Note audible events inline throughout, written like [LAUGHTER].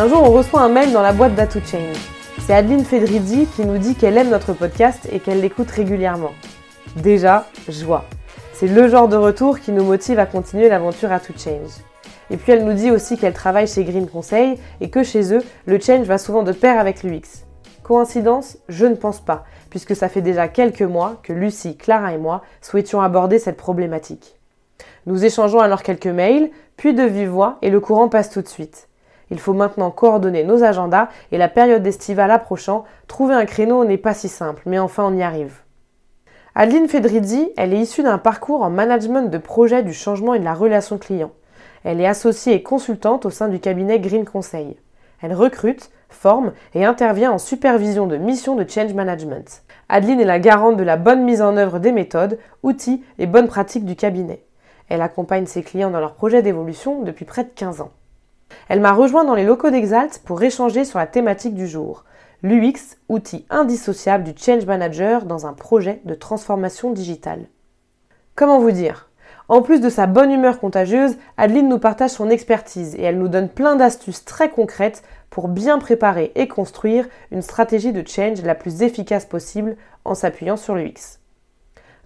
Un jour, on reçoit un mail dans la boîte d'A2Change. C'est Adeline Fedrizzi qui nous dit qu'elle aime notre podcast et qu'elle l'écoute régulièrement. Déjà, joie. C'est le genre de retour qui nous motive à continuer l'aventure A2Change. Et puis elle nous dit aussi qu'elle travaille chez Green Conseil et que chez eux, le change va souvent de pair avec l'UX. Coïncidence? Je ne pense pas, puisque ça fait déjà quelques mois que Lucie, Clara et moi souhaitions aborder cette problématique. Nous échangeons alors quelques mails, puis de vive voix, et le courant passe tout de suite. Il faut maintenant coordonner nos agendas et la période estivale approchant, trouver un créneau n'est pas si simple, mais enfin on y arrive. Adeline Fedrizzi, elle est issue d'un parcours en management de projet du changement et de la relation client. Elle est associée et consultante au sein du cabinet Green Conseil. Elle recrute, forme et intervient en supervision de missions de change management. Adeline est la garante de la bonne mise en œuvre des méthodes, outils et bonnes pratiques du cabinet. Elle accompagne ses clients dans leurs projets d'évolution depuis près de 15 ans. Elle m'a rejoint dans les locaux d'Exalt pour échanger sur la thématique du jour, l'UX, outil indissociable du change manager dans un projet de transformation digitale. Comment vous dire? En plus de sa bonne humeur contagieuse, Adeline nous partage son expertise et elle nous donne plein d'astuces très concrètes pour bien préparer et construire une stratégie de change la plus efficace possible en s'appuyant sur l'UX.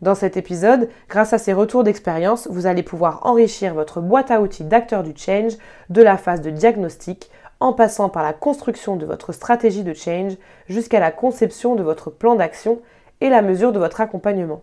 Dans cet épisode, grâce à ces retours d'expérience, vous allez pouvoir enrichir votre boîte à outils d'acteurs du change de la phase de diagnostic en passant par la construction de votre stratégie de change jusqu'à la conception de votre plan d'action et la mesure de votre accompagnement.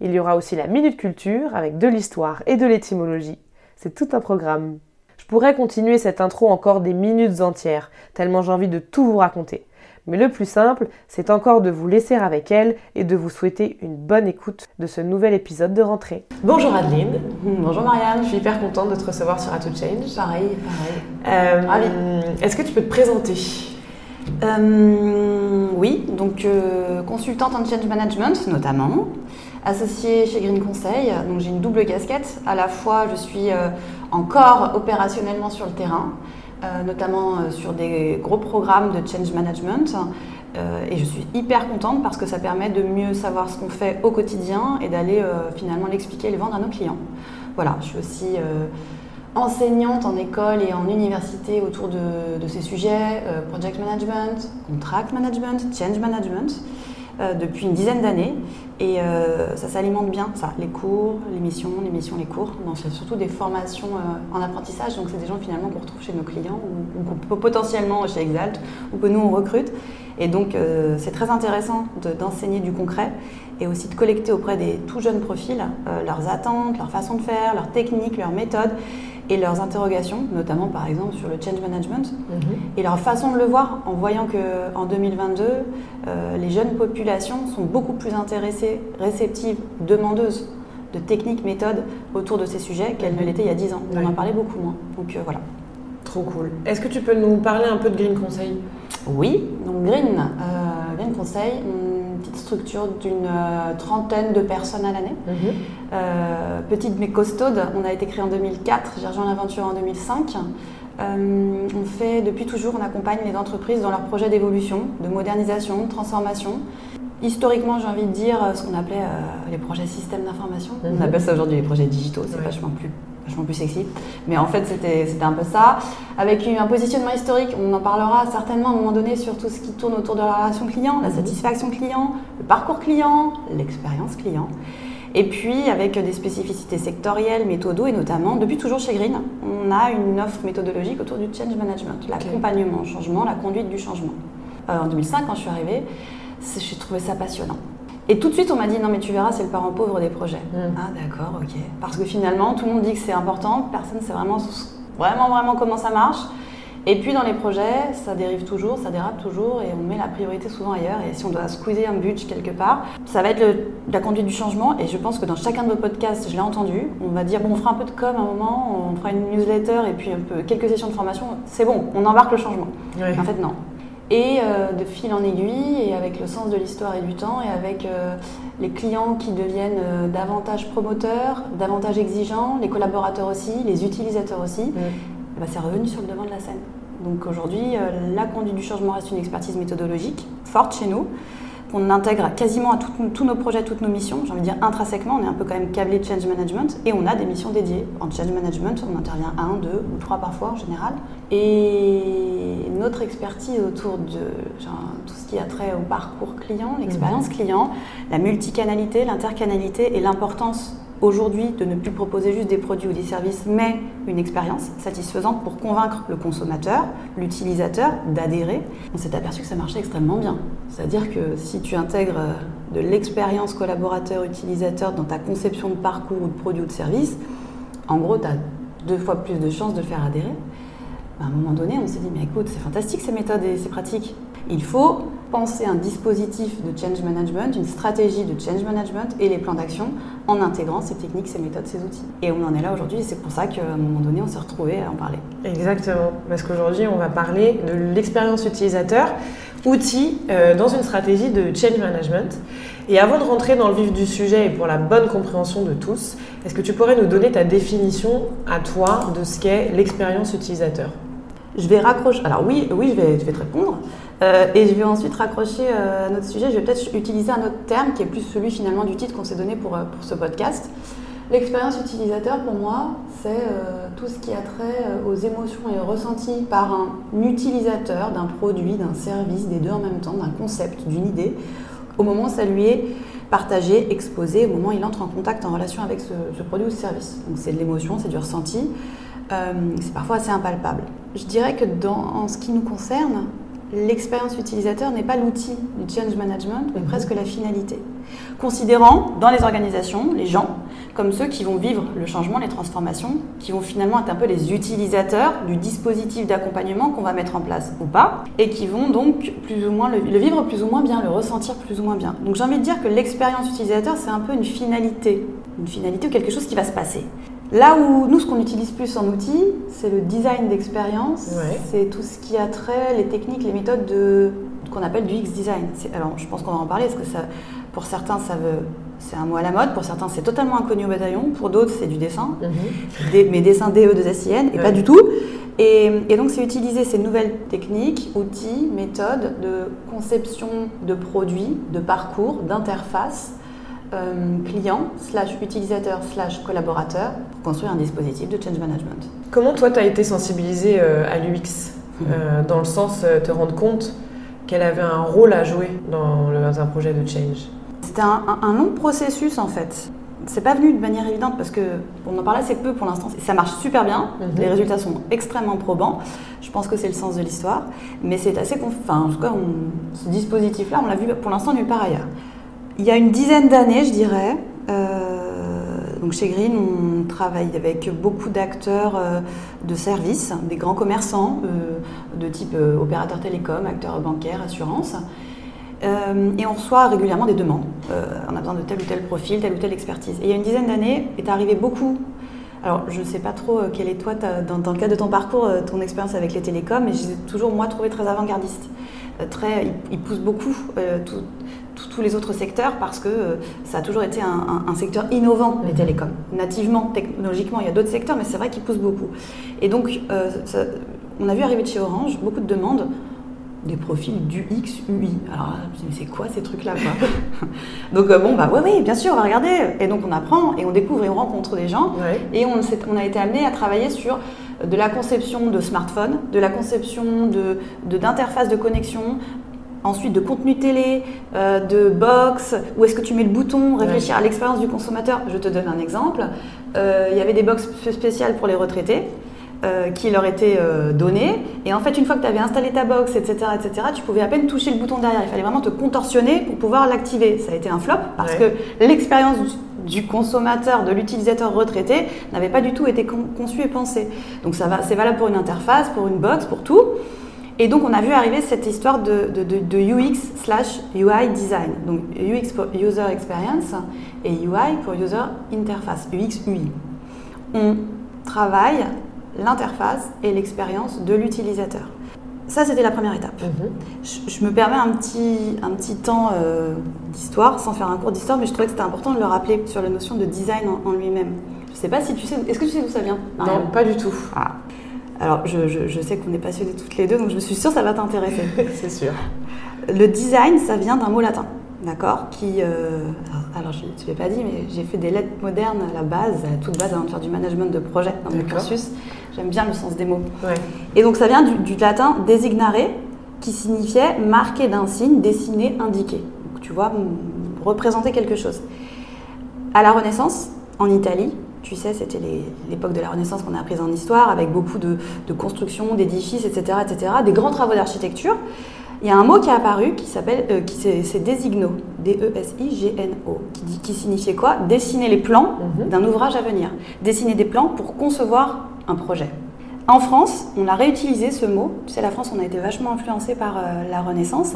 Il y aura aussi la Minute Culture avec de l'histoire et de l'étymologie. C'est tout un programme. Je pourrais continuer cette intro encore des minutes entières, tellement j'ai envie de tout vous raconter. Mais le plus simple, c'est encore de vous laisser avec elle et de vous souhaiter une bonne écoute de ce nouvel épisode de rentrée. Bonjour Adeline. Bonjour Marianne. Je suis hyper contente de te recevoir sur Ato Change. Pareil, pareil. Euh, Est-ce que tu peux te présenter? Euh, Oui, donc euh, consultante en change management notamment associée chez Green Conseil. Donc j'ai une double casquette. À la fois, je suis euh, encore opérationnellement sur le terrain, notamment euh, sur des gros programmes de change management. et je suis hyper contente parce que ça permet de mieux savoir ce qu'on fait au quotidien et d'aller finalement l'expliquer et le vendre à nos clients. Voilà, je suis aussi enseignante en école et en université autour de ces sujets, project management, contract management, change management. Euh, depuis une dizaine d'années. Et euh, ça s'alimente bien, ça, les cours, les missions, les missions, les cours. C'est surtout des formations euh, en apprentissage. Donc, c'est des gens finalement qu'on retrouve chez nos clients ou, potentiellement chez Exalt ou que nous on recrute. Et donc, c'est très intéressant d'enseigner du concret et aussi de collecter auprès des tout jeunes profils leurs attentes, leur façon de faire, leurs techniques, leurs méthodes et leurs interrogations, notamment par exemple sur le change management, mhm. et leur façon de le voir en voyant qu'en 2022, euh, les jeunes populations sont beaucoup plus intéressées, réceptives, demandeuses de techniques, méthodes autour de ces sujets qu'elles ne l'étaient il y a 10 ans. On en parlait beaucoup moins. Donc euh, voilà. Trop cool. Est-ce que tu peux nous parler un peu de Green Conseil? Oui, donc Green, euh, Green Conseil, petite structure d'une euh, trentaine de personnes à l'année. Mhm. Euh, petite mais costaude, on a été créé en 2004, j'ai rejoint l'aventure en 2005. Euh, on fait depuis toujours, on accompagne les entreprises dans leurs projets d'évolution, de modernisation, de transformation. Historiquement, j'ai envie de dire ce qu'on appelait les projets systèmes d'information. On mhm. appelle ça aujourd'hui les projets digitaux, c'est vachement plus vachement plus sexy. Mais en fait, c'était un peu ça. Avec un positionnement historique, on en parlera certainement à un moment donné sur tout ce qui tourne autour de la relation client, la mhm. satisfaction client, le parcours client, l'expérience client. Et puis avec des spécificités sectorielles, méthodo et notamment, depuis toujours chez Green, on a une offre méthodologique autour du change management, l'accompagnement au changement, la conduite du changement. Euh, en 2005, quand je suis arrivée, j'ai trouvé ça passionnant. Et tout de suite, on m'a dit non, mais tu verras, c'est le parent pauvre des projets. Hmm. Ah, d'accord, ok. Parce que finalement, tout le monde dit que c'est important, personne ne sait vraiment, vraiment, vraiment comment ça marche. Et puis dans les projets, ça dérive toujours, ça dérape toujours et on met la priorité souvent ailleurs. Et si on doit squeezer un budget quelque part, ça va être la conduite du changement. Et je pense que dans chacun de vos podcasts, je l'ai entendu, on va dire bon, on fera un peu de com à un moment, on fera une newsletter et puis un peu, quelques sessions de formation. C'est bon, on embarque le changement. En fait, non. Et euh, de fil en aiguille, et avec le sens de l'histoire et du temps, et avec euh, les clients qui deviennent euh, davantage promoteurs, davantage exigeants, les collaborateurs aussi, les utilisateurs aussi, eh ben, c'est revenu sur le devant de la scène. Donc aujourd'hui, la conduite du changement reste une expertise méthodologique forte chez nous, qu'on intègre quasiment à tous nos projets, toutes nos missions. J'ai envie de dire intrinsèquement, on est un peu quand même câblé de change management et on a des missions dédiées. En change management, on intervient un, deux ou trois parfois en général. Et notre expertise autour de tout ce qui a trait au parcours client, l'expérience mhm. client, la multicanalité, l'intercanalité et l'importance aujourd'hui de ne plus proposer juste des produits ou des services, mais une expérience satisfaisante pour convaincre le consommateur, l'utilisateur d'adhérer. On s'est aperçu que ça marchait extrêmement bien. C'est-à-dire que si tu intègres euh, de l'expérience collaborateur-utilisateur dans ta conception de parcours ou de produit ou de service, en gros, tu as deux fois plus de chances de le faire adhérer. À un moment donné, on s'est dit, mais écoute, c'est fantastique ces méthodes et ces pratiques. Il faut penser un dispositif de change management, une stratégie de change management et les plans d'action en intégrant ces techniques, ces méthodes, ces outils. Et on en est là aujourd'hui et c'est pour ça qu'à un moment donné, on s'est retrouvé à en parler. Exactement, parce qu'aujourd'hui, on va parler de l'expérience utilisateur, outil euh, dans une stratégie de change management. Et avant de rentrer dans le vif du sujet et pour la bonne compréhension de tous, est-ce que tu pourrais nous donner ta définition à toi de ce qu'est l'expérience utilisateur? Je vais raccrocher. Alors oui, oui, je vais, je vais te répondre. Euh, et je vais ensuite raccrocher euh, à notre sujet. Je vais peut-être utiliser un autre terme qui est plus celui finalement du titre qu'on s'est donné pour, euh, pour ce podcast. L'expérience utilisateur, pour moi, c'est tout ce qui a trait aux émotions et aux ressentis par un utilisateur d'un produit, d'un service, des deux en même temps, d'un concept, d'une idée, au moment où ça lui est partagé, exposé, au moment où il entre en contact, en relation avec ce, produit ou ce service. Donc c'est de l'émotion, c'est du ressenti, c'est parfois assez impalpable. Je dirais que dans, en ce qui nous concerne, l'expérience utilisateur n'est pas l'outil du change management, mais mhm. presque la finalité. Considérant dans les organisations les gens comme ceux qui vont vivre le changement, les transformations, qui vont finalement être un peu les utilisateurs du dispositif d'accompagnement qu'on va mettre en place ou pas, et qui vont donc plus ou moins le, le vivre plus ou moins bien, le ressentir plus ou moins bien. Donc j'ai envie de dire que l'expérience utilisateur, c'est un peu une finalité, une finalité ou quelque chose qui va se passer. Là où nous, ce qu'on utilise plus en outil, c'est le design d'expérience. C'est tout ce qui a trait, les techniques, les méthodes de qu'on appelle du X design. Alors, je pense qu'on va en parler parce que ça, pour certains, ça veut, c'est un mot à la mode. Pour certains, c'est totalement inconnu au bataillon. Pour d'autres, c'est du dessin, mhm. des, mais dessin DE de SIN et pas du tout. Et, et donc, c'est utiliser ces nouvelles techniques, outils, méthodes de conception de produits, de parcours, d'interface euh, client, slash utilisateur, slash collaborateur pour construire un dispositif de change management. Comment toi, tu as été sensibilisé euh, à l'UX euh, Dans le sens, te rendre compte qu'elle avait un rôle à jouer dans, un projet de change? C'était un, long processus en fait. C'est pas venu de manière évidente parce que on en parle assez peu pour l'instant. Ça marche super bien, mhm. les résultats sont extrêmement probants. Je pense que c'est le sens de l'histoire, mais c'est assez. Enfin, en tout cas, ce dispositif-là, on l'a vu pour l'instant nulle part ailleurs. Il y a une dizaine d'années, je dirais, euh, donc chez Green, on travaille avec beaucoup d'acteurs euh, de services, des grands commerçants euh, de type opérateurs télécom, acteurs bancaires, assurances. et on reçoit régulièrement des demandes. on a besoin de tel ou tel profil, telle ou telle expertise. Et il y a une dizaine d'années, est arrivé beaucoup. Alors, je ne sais pas trop quelle est toi, dans, le cadre de ton parcours, ton expérience avec les télécoms, mais j'ai toujours, moi, trouvé très avant-gardiste. Très, il, pousse beaucoup tout, tous les autres secteurs parce que euh, ça a toujours été un, secteur innovant, les télécoms. Nativement, technologiquement, il y a d'autres secteurs, mais c'est vrai qu'ils poussent beaucoup. Et donc, euh, on a vu arriver de chez Orange beaucoup de demandes des profils du X, UI. Alors, je me mais c'est quoi ces trucs-là [LAUGHS] Donc, euh, bon, bah oui, oui, bien sûr, on va regarder. Et donc, on apprend et on découvre et on rencontre des gens. Et on, on, a été amené à travailler sur de la conception de smartphones, de la conception d'interfaces de, de connexion, ensuite de contenu télé, euh, de box, où est-ce que tu mets le bouton, réfléchir à l'expérience du consommateur. Je te donne un exemple. Euh, il y avait des box spéciales pour les retraités. Euh, qui leur étaient données. Et en fait, une fois que tu avais installé ta box, etc., etc., tu pouvais à peine toucher le bouton derrière. Il fallait vraiment te contorsionner pour pouvoir l'activer. Ça a été un flop parce que l'expérience du consommateur, de l'utilisateur retraité, n'avait pas du tout été conçue et pensée. Donc ça va, c'est valable pour une interface, pour une box, pour tout. Et donc, on a vu arriver cette histoire de, UX slash UI design. Donc, UX pour User Experience et UI pour User Interface, UX UI. On travaille l'interface et l'expérience de l'utilisateur. Ça, c'était la première étape. Mhm. je, me permets un petit, un petit temps euh, d'histoire, sans faire un cours d'histoire, mais je trouvais que c'était important de le rappeler sur la notion de design en, lui-même. Je ne sais pas si tu sais. Est-ce que tu sais d'où ça vient Non, pas du tout. Ah. Alors, je, sais qu'on est passionnés toutes les deux, donc je suis sûre que ça va t'intéresser. [LAUGHS] C'est sûr. Le design, ça vient d'un mot latin. d'accord Qui, euh, alors je ne l'ai pas dit, mais j'ai fait des lettres modernes à la base, à toute base avant de faire du management de projet dans mon cursus. J'aime bien le sens des mots. Et donc ça vient du, latin designare, qui signifiait marquer d'un signe, dessiner, indiquer. Donc tu vois, représenter quelque chose. À la Renaissance, en Italie, tu sais, c'était l'époque de la Renaissance qu'on a apprise en histoire, avec beaucoup de, de constructions, d'édifices, etc., etc., des grands travaux d'architecture il y a un mot qui est apparu qui s'appelle, euh, qui c'est désigno, D-E-S-I-G-N-O, qui, qui signifiait quoi? Dessiner les plans mhm. d'un ouvrage à venir. Dessiner des plans pour concevoir un projet. En France, on a réutilisé ce mot. Tu sais, la France, on a été vachement influencé par euh, la Renaissance.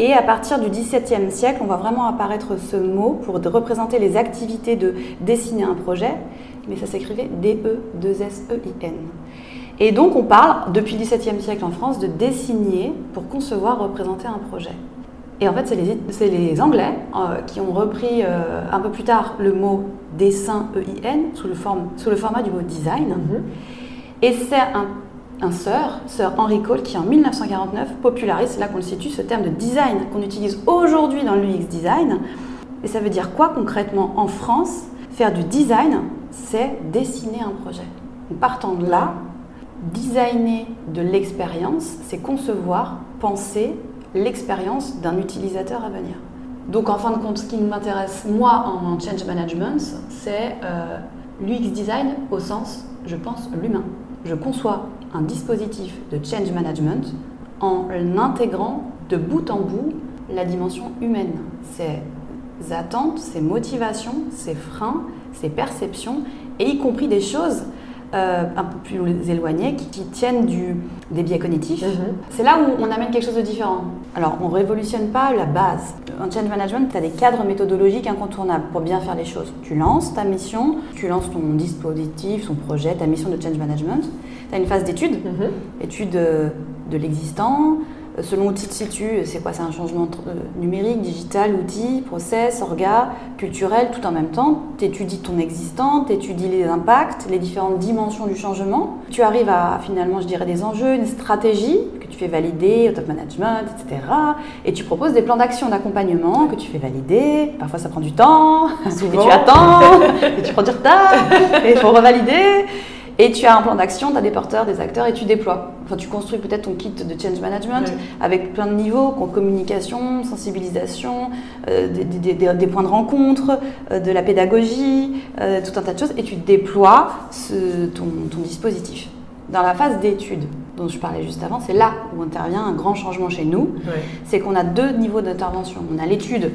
Et à partir du XVIIe siècle, on va vraiment apparaître ce mot pour représenter les activités de dessiner un projet. Mais ça s'écrivait D-E-2-S-E-I-N. Et donc on parle, depuis le XVIIe siècle en France, de désigner pour concevoir, représenter un projet. Et en fait, c'est les, Anglais euh, qui ont repris euh, un peu plus tard le mot dessin EIN sous le, sous le format du mot design. Mhm. Et c'est un, un sœur, sœur Henry Cole, qui en 1949 popularise, c'est là qu'on le situe, ce terme de design qu'on utilise aujourd'hui dans l'UX design. Et ça veut dire quoi concrètement en France? Faire du design, c'est dessiner un projet. En partant de là, designer de l'expérience, c'est concevoir, penser l'expérience d'un utilisateur à venir. Donc en fin de compte, ce qui m'intéresse moi en change management, c'est euh, l'UX design au sens, je pense, l'humain. Je conçois un dispositif de change management en intégrant de bout en bout la dimension humaine. Ses attentes, ses motivations, ses freins, ses perceptions, et y compris des choses euh, un peu plus éloignés qui, tiennent du, des biais cognitifs. Mhm. C'est là où on amène quelque chose de différent. Alors, on ne révolutionne pas la base. En change management, tu as des cadres méthodologiques incontournables pour bien faire les choses. Tu lances ta mission, tu lances ton dispositif, ton projet, ta mission de change management. Tu as une phase d'étude, mhm. étude de l'existant, Selon où tu te situes, c'est quoi C'est un changement euh, numérique, digital, outil, process, orga, culturel, tout en même temps. Tu étudies ton existant, tu étudies les impacts, les différentes dimensions du changement. Tu arrives à finalement, je dirais, des enjeux, une stratégie que tu fais valider au top management, etc. Et tu proposes des plans d'action d'accompagnement que tu fais valider. Parfois ça prend du temps, [LAUGHS] et tu attends, et tu prends du retard, et il faut revalider. Et tu as un plan d'action, tu as des porteurs, des acteurs et tu déploies. Enfin, tu construis peut-être ton kit de change management avec plein de niveaux, communication, sensibilisation, euh, des, points de rencontre, euh, de la pédagogie, euh, tout un tas de choses, et tu déploies ton, dispositif. Dans la phase d'étude dont je parlais juste avant, c'est là où intervient un grand changement chez nous. C'est qu'on a deux niveaux d'intervention. On a l'étude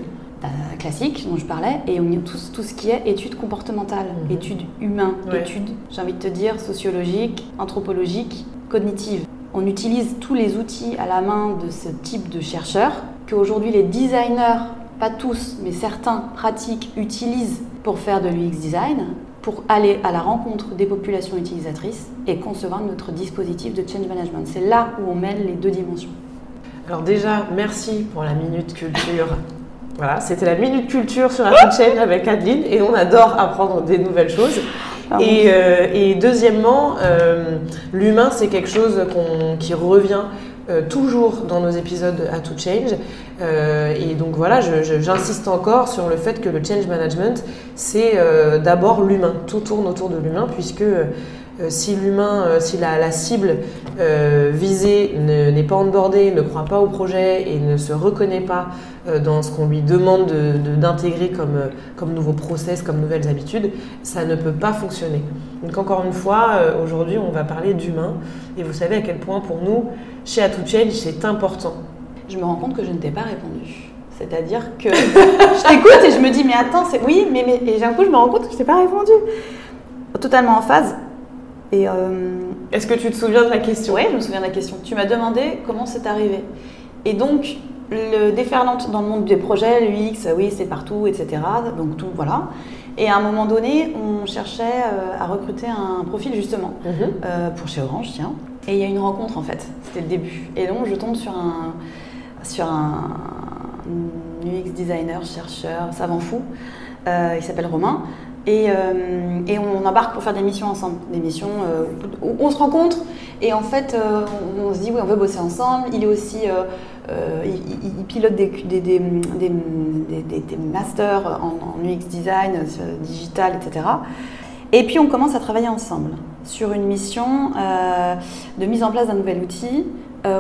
classique dont je parlais, et on y a tout, tout, ce qui est études comportementales, mhm. études humaines, études, j'ai envie de te dire, sociologiques, anthropologiques, cognitives. On utilise tous les outils à la main de ce type de chercheurs qu'aujourd'hui les designers, pas tous, mais certains pratiquent, utilisent pour faire de l'UX design, pour aller à la rencontre des populations utilisatrices et concevoir notre dispositif de change management. C'est là où on mêle les deux dimensions. Alors déjà, merci pour la minute culture voilà, c'était la Minute Culture sur la chaîne avec Adeline et on adore apprendre des nouvelles choses. Et, euh, deuxièmement, euh, l'humain, c'est quelque chose qui revient euh, toujours dans nos épisodes à To Change. et donc voilà, j'insiste encore sur le fait que le change management, c'est d'abord l'humain. Tout tourne autour de l'humain puisque si l'humain, euh, si la, cible euh, visée n'est pas onboardée, ne croit pas au projet et ne se reconnaît pas dans ce qu'on lui demande d'intégrer comme, comme nouveaux process, comme nouvelles habitudes, ça ne peut pas fonctionner. Donc encore une fois, aujourd'hui, on va parler d'humain et vous savez à quel point pour nous, chez Change, c'est important. Je me rends compte que je ne t'ai pas répondu. C'est-à-dire que [LAUGHS] je t'écoute et je me dis, mais attends, c'est oui, mais, mais et d'un coup, je me rends compte que je t'ai pas répondu. Totalement en phase. Euh, Est-ce que tu te souviens de la question? Oui, je me souviens de la question. Tu m'as demandé comment c'est arrivé. Et donc, le déferlant dans le monde des projets, l'UX, oui, c'est partout, etc. Donc, tout, voilà. Et à un moment donné, on cherchait euh, à recruter un profil, justement, mhm. euh, pour chez Orange, tiens. Et il y a une rencontre, en fait. C'était le début. Et donc, je tombe sur un, sur un UX designer, chercheur, savant fou. il s'appelle Romain. Euh, et, on embarque pour faire des missions ensemble, des missions euh, où on se rencontre et en fait euh, on, se dit oui on veut bosser ensemble. Il est aussi ils, pilotent des, des, des, des masters en, UX design, digital, etc. Et puis on commence à travailler ensemble sur une mission de mise en place d'un nouvel outil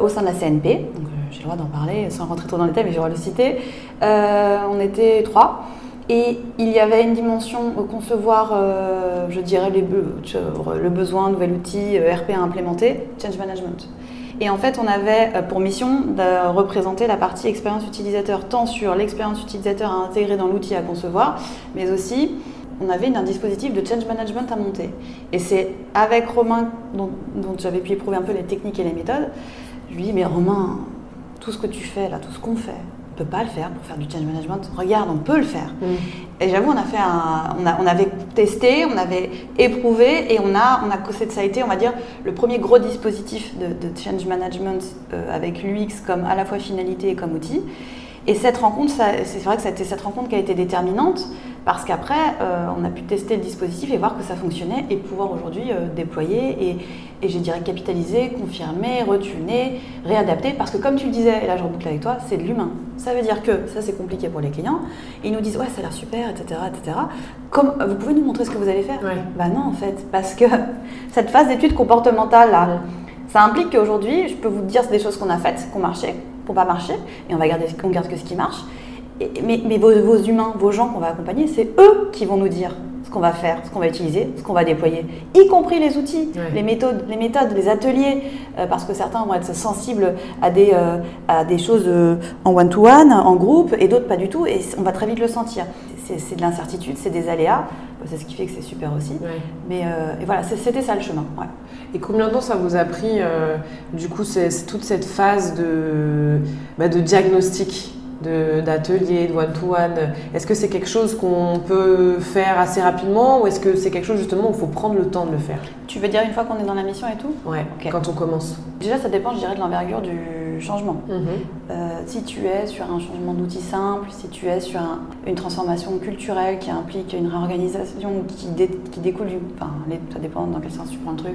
au sein de la CNP. J'ai le droit d'en parler sans rentrer trop dans les détails, mais je le citer. on était trois. Et il y avait une dimension au concevoir, euh, je dirais, les le besoin, nouvel outil, euh, RP à implémenter, change management. Et en fait, on avait euh, pour mission de représenter la partie expérience utilisateur, tant sur l'expérience utilisateur à intégrer dans l'outil à concevoir, mais aussi on avait un dispositif de change management à monter. Et c'est avec Romain, dont, dont j'avais pu éprouver un peu les techniques et les méthodes, je lui dis, mais Romain, tout ce que tu fais là, tout ce qu'on fait, peut pas le faire pour faire du change management. Regarde, on peut le faire. Mm. Et j'avoue, on a fait un, on, a, on, avait testé, on avait éprouvé et on a, on a, ça a été, on va dire, le premier gros dispositif de, change management euh, avec l'UX comme à la fois finalité et comme outil. Et cette rencontre, c'est vrai que c'était cette rencontre qui a été déterminante parce qu'après, euh, on a pu tester le dispositif et voir que ça fonctionnait et pouvoir aujourd'hui euh, déployer et, et je dirais capitaliser, confirmer, retuner, réadapter. Parce que comme tu le disais, et là je reboucle avec toi, c'est de l'humain. Ça veut dire que ça c'est compliqué pour les clients. Ils nous disent ouais ça a l'air super, etc., etc. Comme vous pouvez nous montrer ce que vous allez faire Bah non en fait, parce que [LAUGHS] cette phase d'étude comportementale là, ça implique qu'aujourd'hui je peux vous dire des choses qu'on a faites, qu'on marchait, qu'on pas marcher, et on va garder, on garde que ce qui marche mais, vos, humains, vos gens qu'on va accompagner, c'est eux qui vont nous dire ce qu'on va faire, ce qu'on va utiliser, ce qu'on va déployer, y compris les outils, les méthodes, les méthodes, les ateliers, euh, parce que certains vont être sensibles à des, euh, à des choses euh, en one-to-one, en groupe, et d'autres pas du tout, et on va très vite le sentir. C'est de l'incertitude, c'est des aléas, c'est ce qui fait que c'est super aussi. Mais voilà, c'était ça le chemin. Et combien de temps ça vous a pris, du coup, c'est toute cette phase de, bah, de diagnostic? D'ateliers, de one-to-one Est-ce que c'est quelque chose qu'on peut faire assez rapidement ou est-ce que c'est quelque chose justement où il faut prendre le temps de le faire? Tu veux dire une fois qu'on est dans la mission et tout? Ouais, quand on commence. Déjà, ça dépend, je dirais, de l'envergure du changement. Mhm. Euh, si tu es sur un changement d'outil simple, si tu es sur une transformation culturelle qui implique une réorganisation qui, qui découle du... Enfin, ça dépend dans quel sens tu prends le truc.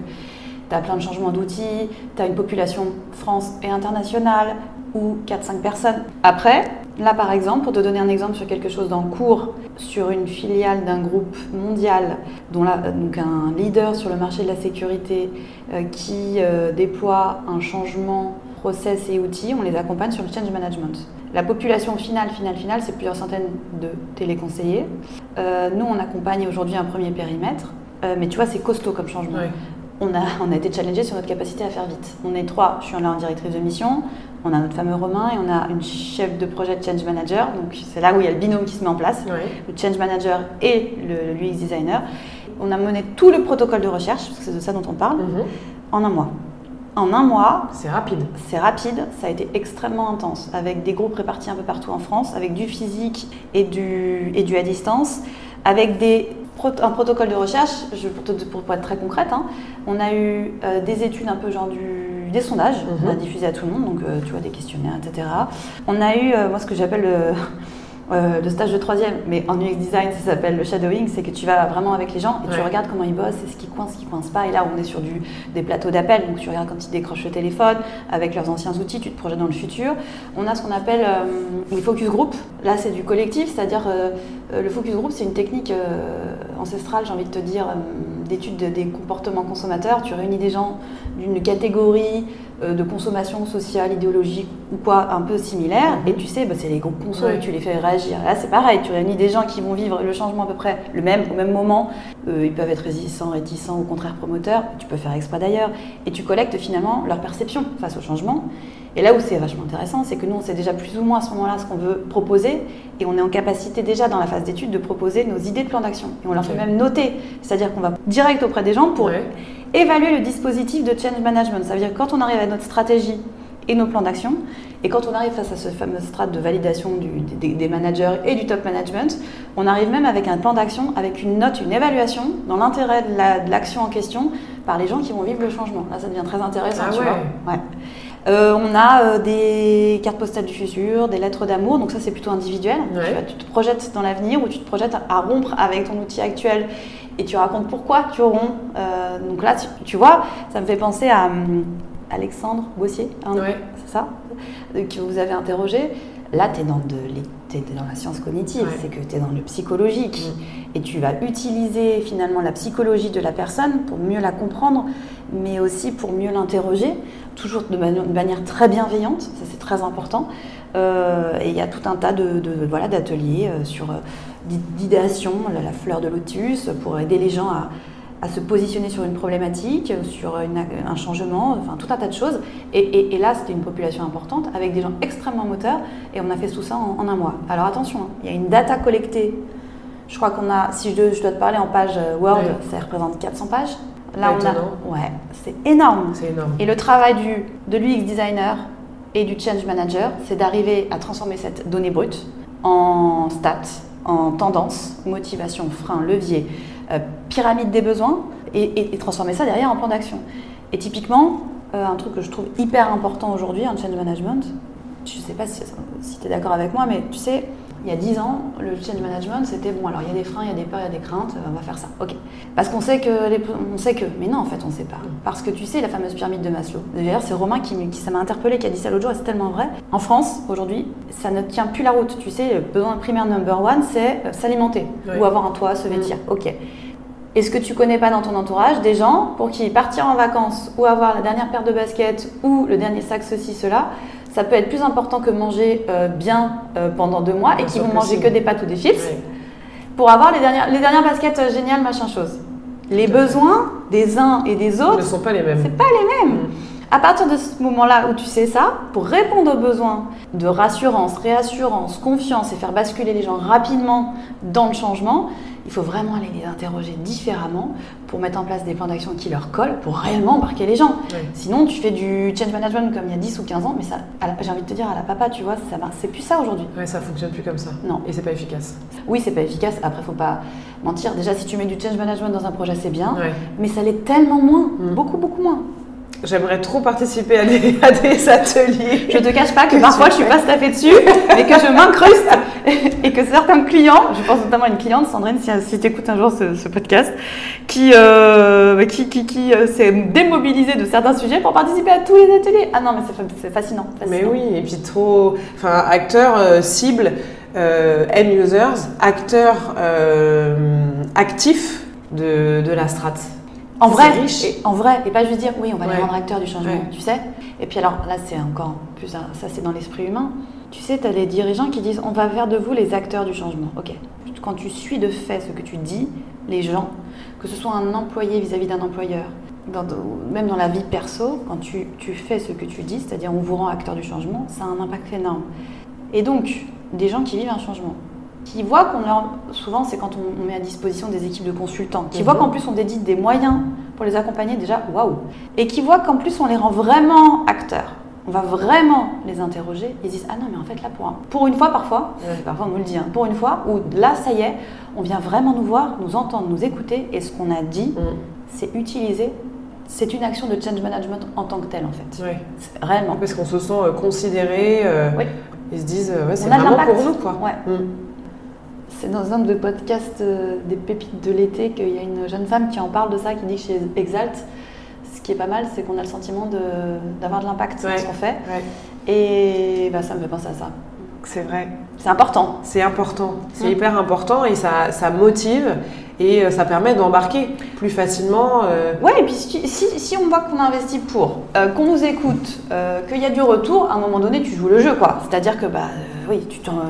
Tu as plein de changements d'outils, tu as une population France et internationale, ou 4-5 personnes. Après, là par exemple, pour te donner un exemple sur quelque chose d'en cours, sur une filiale d'un groupe mondial, dont donc un leader sur le marché de la sécurité euh, qui euh, déploie un changement process et outils, on les accompagne sur le change management. La population finale, finale, finale, c'est plusieurs centaines de téléconseillers. Euh, nous, on accompagne aujourd'hui un premier périmètre, mais tu vois, c'est costaud comme changement. On a, on a été challengé sur notre capacité à faire vite. On est trois, je suis là en directrice de mission, on a notre fameux Romain et on a une chef de projet de change manager. Donc c'est là où il y a le binôme qui se met en place, le change manager et le, UX designer. On a mené tout le protocole de recherche, parce que c'est de ça dont on parle, mhm. en un mois. En un mois. C'est rapide. C'est rapide, ça a été extrêmement intense, avec des groupes répartis un peu partout en France, avec du physique et du, et du à distance, avec des un protocole de recherche, je, pour, pour, être très concrète, hein, on a eu euh, des études un peu genre du, des sondages, on a mhm. diffusé à tout le monde, donc euh, tu vois des questionnaires, etc. On a eu, euh, moi ce que j'appelle le [LAUGHS] euh, le stage de troisième, mais en UX design, ça s'appelle le shadowing, c'est que tu vas vraiment avec les gens et tu regardes comment ils bossent, et ce qui coince, ce qui coince pas. Et là, on est sur du, des plateaux d'appel, donc tu regardes quand ils décrochent le téléphone, avec leurs anciens outils, tu te projettes dans le futur. On a ce qu'on appelle les focus group. Là, c'est du collectif, c'est-à-dire le focus group, c'est une technique ancestrale, j'ai envie de te dire, d'étude des comportements consommateurs. Tu réunis des gens d'une catégorie euh, de consommation sociale, idéologique ou quoi un peu similaire, mhm. et tu sais, bah, c'est les groupes conso et tu les fais réagir. Là, c'est pareil, tu réunis des gens qui vont vivre le changement à peu près le même, au même moment. Euh, ils peuvent être résistants, réticents, au contraire promoteurs. Tu peux faire exprès d'ailleurs. Et tu collectes finalement leur perception face au changement. Et là où c'est vachement intéressant, c'est que nous, on sait déjà plus ou moins à ce moment-là ce qu'on veut proposer, et on est en capacité déjà dans la phase d'étude de proposer nos idées de plan d'action. Et on leur fait même noter, c'est-à-dire qu'on va direct auprès des gens pour évaluer le dispositif de change management. Ça veut dire que quand on arrive à notre stratégie et nos plans d'action, et quand on arrive face à ce fameux strat de validation des, managers et du top management, on arrive même avec un plan d'action, avec une note, une évaluation dans l'intérêt de l'action en question par les gens qui vont vivre le changement. Là, ça devient très intéressant, ah tu vois. Ouais. Euh, on a euh, des cartes postales du futur, des lettres d'amour, donc ça c'est plutôt individuel. Tu, te projettes dans l'avenir ou tu te projettes à rompre avec ton outil actuel et tu racontes pourquoi tu romps. Euh, donc là, tu, vois, ça me fait penser à hum, Alexandre Bossier, hein, c'est ça, que vous avez interrogé, là, tu es dans de dans la science cognitive, c'est que tu es dans le psychologique. Mm. Et tu vas utiliser finalement la psychologie de la personne pour mieux la comprendre, mais aussi pour mieux l'interroger, toujours de, manière très bienveillante, ça c'est très important. Euh, et il y a tout un tas de, voilà, d'ateliers euh, sur euh, d'idéation, la, fleur de lotus, pour aider les gens à, se positionner sur une problématique, sur un changement, enfin tout un tas de choses. Et, là, c'était une population importante avec des gens extrêmement moteurs et on a fait tout ça en, un mois. Alors attention, hein, il y a une data collectée. Je crois qu'on a, si je, dois te parler en page Word, ça représente 400 pages. Là, on a. Ouais, c'est énorme. C'est énorme. Et le travail du, de l'UX designer et du change manager, c'est d'arriver à transformer cette donnée brute en stats, en tendance, motivation, frein, levier, euh, pyramide des besoins et, transformer ça derrière en plan d'action. Et typiquement, euh, un truc que je trouve hyper important aujourd'hui en change management, je ne sais pas si, si tu es d'accord avec moi, mais tu sais, il y a 10 ans, le change management, c'était bon, alors il y a des freins, il y a des peurs, il y a des craintes, on va faire ça. Ok. Parce qu'on sait que, les, on sait que, mais non, en fait, on ne sait pas. Parce que tu sais, la fameuse pyramide de Maslow. D'ailleurs, c'est Romain qui, qui ça m'a interpellé, qui a dit ça l'autre jour, et c'est tellement vrai. En France, aujourd'hui, ça ne tient plus la route. Tu sais, le besoin primaire number one, c'est euh, s'alimenter ou avoir un toit, se vêtir. Mm. Ok. Est-ce que tu connais pas dans ton entourage des gens pour qui partir en vacances ou avoir la dernière paire de baskets ou le dernier sac ceci, cela, ça peut être plus important que manger euh, bien euh, pendant deux mois et qui vont manger que des pâtes ou des chips pour avoir les dernières, les dernières baskets euh, géniales, machin chose. Les besoins des uns et des autres ne sont pas les mêmes. C'est pas les mêmes. Mm. À partir de ce moment-là où tu sais ça, pour répondre aux besoins de rassurance, réassurance, confiance et faire basculer les gens rapidement dans le changement, il faut vraiment aller les interroger différemment pour mettre en place des plans d'action qui leur collent pour réellement embarquer les gens. Sinon, tu fais du change management comme il y a 10 ou 15 ans, mais ça, j'ai envie de te dire à la papa, tu vois, ça, c'est plus ça aujourd'hui. Ouais, ça fonctionne plus comme ça. Non. Et c'est pas efficace. Oui, c'est pas efficace. Après, faut pas mentir. Déjà, si tu mets du change management dans un projet, c'est bien, mais ça l'est tellement moins, mm. beaucoup, beaucoup moins. J'aimerais trop participer à des, [LAUGHS] à des, ateliers. Je te cache pas que, parfois je suis pas staffée dessus, mais que je m'incruste [LAUGHS] et que certains clients, je pense notamment à une cliente, Sandrine, si, tu écoutes un jour ce, podcast, qui, euh, qui, qui, qui euh, s'est démobilisée de certains sujets pour participer à tous les ateliers. Ah non, mais c'est fascinant, Mais oui, et puis trop. Enfin, acteurs, euh, cibles, end users, acteurs actifs de, de la strate. En vrai, et, en vrai, et pas juste dire oui, on va les rendre acteurs du changement, tu sais. Et puis alors là, c'est encore plus, ça c'est dans l'esprit humain. Tu sais, tu as les dirigeants qui disent on va faire de vous les acteurs du changement. Ok. Quand tu suis de fait ce que tu dis, les gens, que ce soit un employé vis-à-vis d'un employeur, même dans la vie perso, quand tu, tu fais ce que tu dis, c'est-à-dire on vous rend acteur du changement, ça a un impact énorme. Et donc, des gens qui vivent un changement, qui voient qu'on leur. Souvent, c'est quand on, met à disposition des équipes de consultants, qui voient mhm. qu'en plus on dédie des moyens pour les accompagner, déjà, waouh Et qui voient qu'en plus on les rend vraiment acteurs. On va vraiment les interroger. Ils disent Ah non, mais en fait, là, pour, pour une fois, parfois, parfois on nous le dit, hein, pour une fois, où là, ça y est, on vient vraiment nous voir, nous entendre, nous écouter, et ce qu'on a dit, mhm. c'est utilisé c'est une action de change management en tant que telle en fait. Oui. Réellement. Parce qu'on se sent euh, considéré. Euh, oui. Ils se disent, ouais, c'est vraiment pour nous quoi. Ouais. Mhm. C'est dans un de podcasts euh, des pépites de l'été qu'il y a une jeune femme qui en parle de ça, qui dit que chez Exalt, ce qui est pas mal, c'est qu'on a le sentiment d'avoir de, l'impact sur ce qu'on fait. Et bah, ça me fait penser à ça. C'est vrai. C'est important. C'est important. C'est mm. hyper important et ça, ça motive et euh, ça permet d'embarquer plus facilement. Euh. Ouais, et puis si, si, on voit qu'on a investi pour, qu'on nous écoute, qu'il y a du retour, à un moment donné, tu joues le jeu, quoi. C'est-à-dire que, bah, oui, tu t'en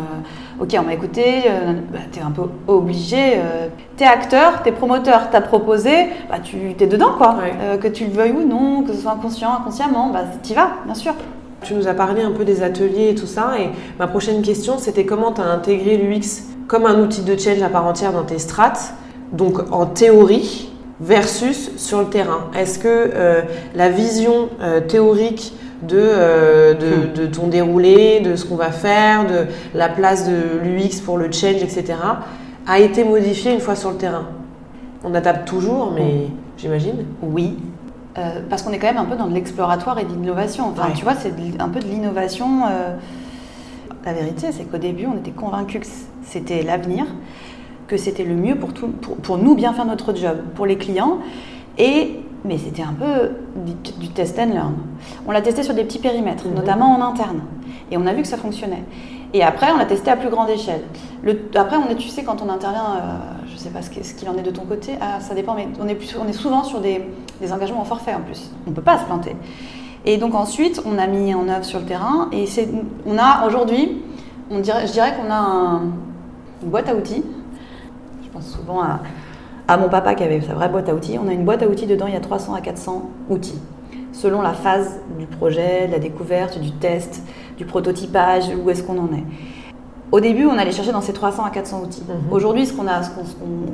ok, on m'a écouté, euh, bah, tu es un peu obligé, euh, tu es acteur, tu es promoteur, tu as proposé, bah, tu es dedans, quoi. Euh, que tu le veuilles ou non, que ce soit inconscient, inconsciemment, bah, tu y vas, bien sûr. Tu nous as parlé un peu des ateliers et tout ça, et ma prochaine question, c'était comment tu as intégré l'UX comme un outil de change à part entière dans tes strates, donc en théorie versus sur le terrain? Est-ce que la vision théorique euh, de, de, ton déroulé, de ce qu'on va faire, de la place de l'UX pour le change, etc., a été modifié une fois sur le terrain. On adapte toujours, mais j'imagine Oui. Euh, parce qu'on est quand même un peu dans de l'exploratoire et de l'innovation. Enfin, tu vois, c'est un peu de l'innovation. Euh, la vérité, c'est qu'au début, on était convaincus que c'était l'avenir, que c'était le mieux pour, tout, pour, pour, nous bien faire notre job, pour les clients. Et mais c'était un peu du, test and learn. On l'a testé sur des petits périmètres, mhm. notamment en interne, et on a vu que ça fonctionnait. Et après, on l'a testé à plus grande échelle. Le, après, on est, tu sais, quand on intervient, euh, je ne sais pas ce qu'il en est de ton côté, ah, ça dépend, mais on est, on est souvent sur des, des engagements en forfait en plus. On ne peut pas se planter. Et donc ensuite, on a mis en œuvre sur le terrain, et on a aujourd'hui, je dirais qu'on a une boîte à outils. Je pense souvent à, à mon papa qui avait sa vraie boîte à outils. On a une boîte à outils dedans, il y a 300 à 400 outils, selon la phase du projet, de la découverte, du test, du prototypage, où est-ce qu'on en est. Au début, on allait chercher dans ces 300 à 400 outils. Mhm. Aujourd'hui, ce qu'on a, ce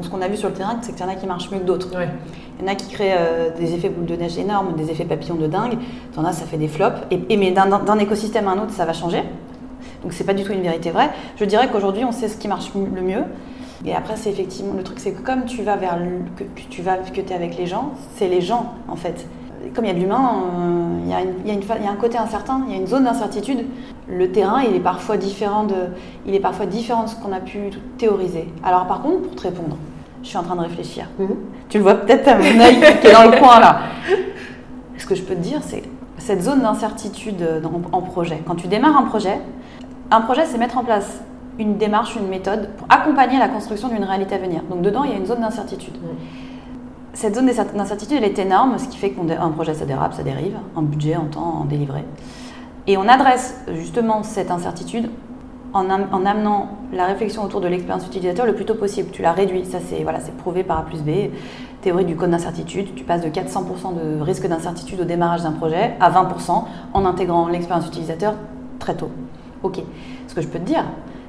qu'on, a vu sur le terrain, c'est qu'il y en a qui marchent mieux que d'autres. Il y en a qui créent euh, des effets boule de neige énormes, des effets papillons de dingue. Il y en a, ça fait des flops. Et, mais d'un, écosystème à un autre, ça va changer. Donc, c'est pas du tout une vérité vraie. Je dirais qu'aujourd'hui, on sait ce qui marche le mieux. Et après, c'est effectivement le truc, c'est que comme tu vas vers que, tu vas que es avec les gens, c'est les gens en fait. Comme il y a de l'humain, euh, il, y a il y a un côté incertain, il y a une zone d'incertitude. Le terrain, il est parfois différent de, il est parfois différent de ce qu'on a pu théoriser. Alors par contre, pour te répondre, je suis en train de réfléchir. Mhm. Tu le vois peut-être à mon œil qui est dans le coin là. Ce que je peux te dire, c'est cette zone d'incertitude en projet. Quand tu démarres un projet, un projet, c'est mettre en place une démarche, une méthode pour accompagner la construction d'une réalité à venir. Donc dedans, il y a une zone d'incertitude. Cette zone d'incertitude, elle est énorme, ce qui fait qu'un projet, ça dérape, ça dérive, un budget, en temps, en délivré. Et on adresse justement cette incertitude en, en amenant la réflexion autour de l'expérience utilisateur le plus tôt possible. Tu la réduis, ça c'est voilà, prouvé par A plus B. Théorie du code d'incertitude, tu passes de 400% de risque d'incertitude au démarrage d'un projet à 20% en intégrant l'expérience utilisateur très tôt. Ok, ce que je peux te dire,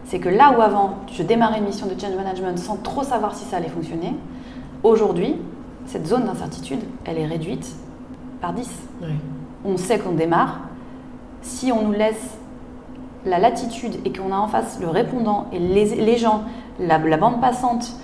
c'est que là où avant, je démarrais une mission de change management sans trop savoir si ça allait fonctionner, aujourd'hui, cette zone d'incertitude, elle est réduite par 10. On sait qu'on démarre. Si on nous laisse la latitude et qu'on a en face le répondant et les, gens, la, bande passante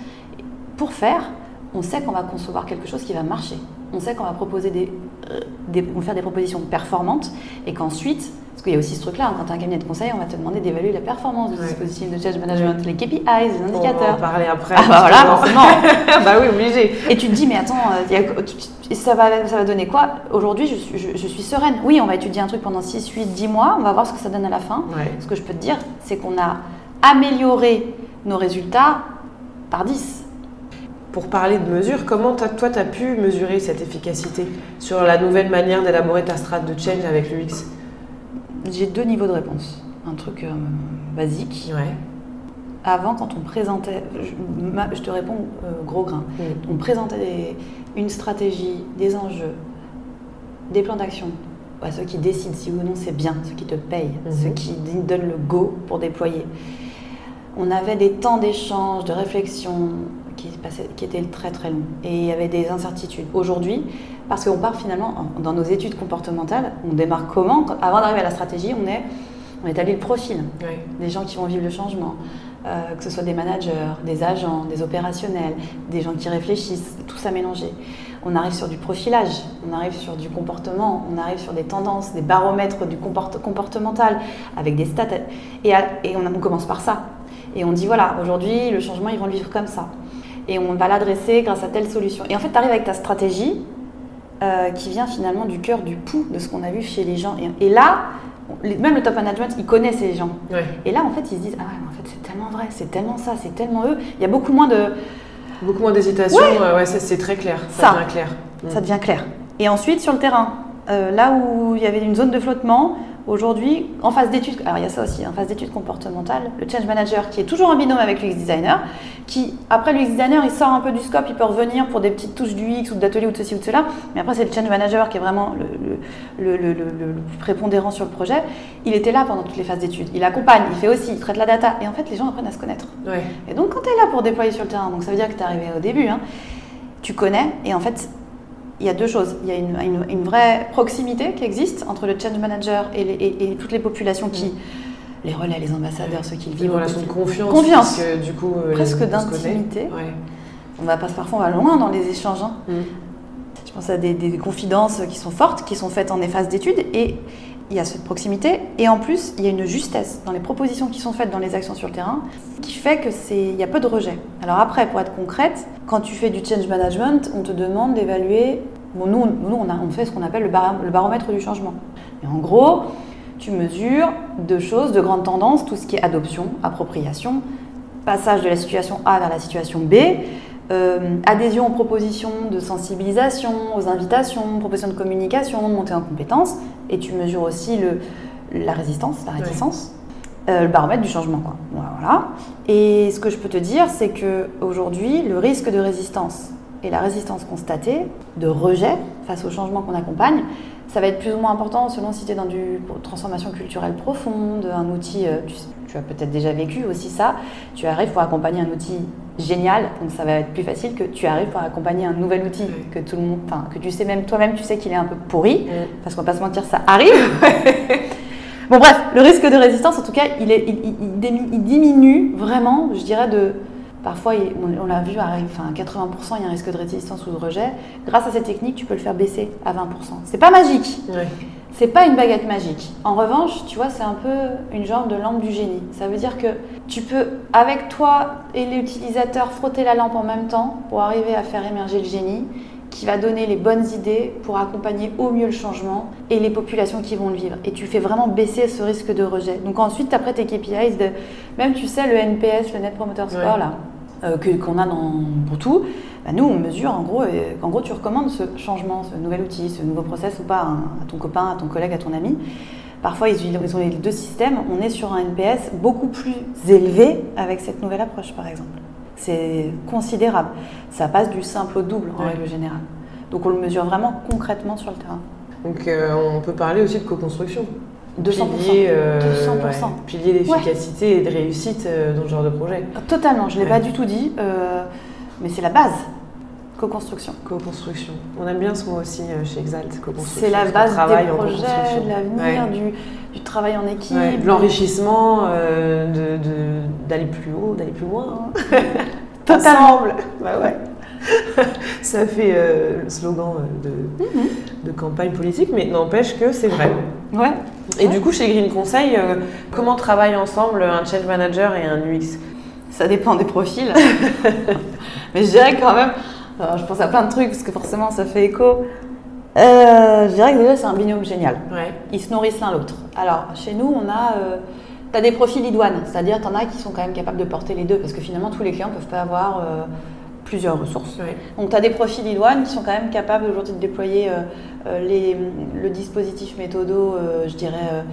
pour faire, on sait qu'on va concevoir quelque chose qui va marcher. On sait qu'on va proposer des, euh, des, faire des propositions performantes et qu'ensuite, parce qu'il y a aussi ce truc-là, hein, quand tu as un cabinet de conseil, on va te demander d'évaluer la performance du dispositif de change management, les KPIs, les indicateurs. On va en parler après. Ah bah voilà, forcément. [LAUGHS] bah oui, obligé. Et tu te dis, mais attends, euh, ça, va, ça va donner quoi? Aujourd'hui, je suis, je, suis, sereine. Oui, on va étudier un truc pendant 6, 8, 10 mois, on va voir ce que ça donne à la fin. Ce que je peux te dire, c'est qu'on a amélioré nos résultats par 10. Pour parler de mesures, comment toi, tu as pu mesurer cette efficacité sur la nouvelle manière d'élaborer ta strate de change avec l'UX j'ai deux niveaux de réponse. Un truc euh, basique. Ouais. Avant, quand on présentait, je, te réponds euh, gros grain, on présentait une stratégie, des enjeux, des plans d'action à ceux qui décident si oui ou non c'est bien, ceux qui te payent, mhm. ceux qui donnent le go pour déployer. On avait des temps d'échange, de réflexion qui, qui étaient très très longs et il y avait des incertitudes. Aujourd'hui, parce qu'on part finalement, dans nos études comportementales, on démarre comment Avant d'arriver à la stratégie, on, est, on établit le profil des gens qui vont vivre le changement. Euh, que ce soit des managers, des agents, des opérationnels, des gens qui réfléchissent, tout ça mélangé. On arrive sur du profilage, on arrive sur du comportement, on arrive sur des tendances, des baromètres du comportemental, avec des stats. Et, et on, on, commence par ça. Et on dit voilà, aujourd'hui, le changement, ils vont le vivre comme ça. Et on va l'adresser grâce à telle solution. Et en fait, tu arrives avec ta stratégie, euh, qui vient finalement du cœur, du pouls de ce qu'on a vu chez les gens. Et, là, même le top management, il connaît ces gens. Et là, en fait, ils se disent Ah, en fait, c'est tellement vrai, c'est tellement ça, c'est tellement eux. Il y a beaucoup moins de. Beaucoup moins d'hésitation, ouais, c'est très clair. Ça, devient clair. Ça devient clair. Et ensuite, sur le terrain, euh, là où il y avait une zone de flottement, Aujourd'hui, en phase d'études, alors il y a ça aussi, en phase d'études comportementales, le change manager qui est toujours en binôme avec l'UX designer, qui après l'UX designer il sort un peu du scope, il peut revenir pour des petites touches du X ou d'atelier ou de ceci ou de cela, mais après c'est le change manager qui est vraiment le, le, prépondérant sur le projet. Il était là pendant toutes les phases d'études, il accompagne, il fait aussi, il traite la data, et en fait les gens apprennent à se connaître. Et donc quand tu es là pour déployer sur le terrain, donc ça veut dire que tu es arrivé au début, hein, tu connais, et en fait il y a deux choses. Il y a une, vraie proximité qui existe entre le change manager et, toutes les populations qui, mm. les relais, les ambassadeurs, ceux qui le vivent. Une relation de confiance. Confiance. du coup, euh, Presque d'intimité. On va pas parfois on va loin dans les échanges. Hein. Mm. Je pense à des, confidences qui sont fortes, qui sont faites en phase d'études et il y a cette proximité et en plus il y a une justesse dans les propositions qui sont faites dans les actions sur le terrain qui fait que c'est il y a peu de rejet. Alors après pour être concrète, quand tu fais du change management, on te demande d'évaluer Bon, nous, nous on, a, on fait ce qu'on appelle le, le baromètre du changement. Et en gros, tu mesures deux choses, de grandes tendances, tout ce qui est adoption, appropriation, passage de la situation A vers la situation B, euh, adhésion aux propositions de sensibilisation, aux invitations, propositions de communication, de montée en compétences, et tu mesures aussi le, la résistance, la réticence, euh, le baromètre du changement. Quoi. Voilà. Et ce que je peux te dire, c'est qu'aujourd'hui, le risque de résistance et la résistance constatée, de rejet face au changement qu'on accompagne, ça va être plus ou moins important selon si tu es dans du transformation culturelle profonde, un outil, euh, tu, as peut-être déjà vécu aussi ça, tu arrives pour accompagner un outil génial, donc ça va être plus facile que tu arrives pour accompagner un nouvel outil que tout le monde, enfin que tu sais même toi-même, tu sais qu'il est un peu pourri, parce qu'on va pas se mentir, ça arrive. [LAUGHS] bon bref, le risque de résistance, en tout cas, il, est, il diminue vraiment, je dirais, de Parfois, on, l'a vu, à enfin, 80%, il y a un risque de résistance ou de rejet. Grâce à cette technique, tu peux le faire baisser à 20%. C'est pas magique. Oui. C'est pas une baguette magique. En revanche, tu vois, c'est un peu une genre de lampe du génie. Ça veut dire que tu peux, avec toi et l'utilisateur, frotter la lampe en même temps pour arriver à faire émerger le génie qui va donner les bonnes idées pour accompagner au mieux le changement et les populations qui vont le vivre. Et tu fais vraiment baisser ce risque de rejet. Donc ensuite, après tes KPIs, de, même tu sais, le NPS, le Net Promoter Score, là, euh, qu'on a dans, pour tout, bah, nous, on mesure en gros, et, en gros, tu recommandes ce changement, ce nouvel outil, ce nouveau process ou pas à ton copain, à ton collègue, à ton ami. Parfois, ils, ils ont les deux systèmes. On est sur un NPS beaucoup plus élevé avec cette nouvelle approche, par exemple. C'est considérable. Ça passe du simple au double en règle générale. Donc, on le mesure vraiment concrètement sur le terrain. Donc, euh, on peut parler aussi de co-construction. 200%. Pilier, euh, pilier d'efficacité et de réussite euh, dans ce genre de projet. Totalement, je ne l'ai pas du tout dit, euh, mais c'est la base. Co-construction. Co-construction. On aime bien ce mot aussi chez Exalt, co-construction. C'est la base des projets, de l'avenir, du, du, travail en équipe. de l'enrichissement, d'aller de, plus haut, d'aller plus loin. Hein. [LAUGHS] Totalement. Bah ouais. [LAUGHS] Ça fait euh, le slogan euh, mhm. de, campagne politique, mais n'empêche que c'est vrai. Ouais. Et du coup, chez Green Conseil, euh, comment travaillent ensemble un change manager et un UX? Ça dépend des profils. [LAUGHS] mais je dirais quand même, je pense à plein de trucs, parce que forcément ça fait écho. je dirais que déjà c'est un binôme génial. Ils se nourrissent l'un l'autre. Alors, chez nous, on a... tu as des profils idoines, c'est-à-dire tu en as qui sont quand même capables de porter les deux, parce que finalement tous les clients ne peuvent pas avoir plusieurs ressources. Donc tu as des profils idoines qui sont quand même capables aujourd'hui de déployer euh, euh, les, le dispositif méthodo, euh, je dirais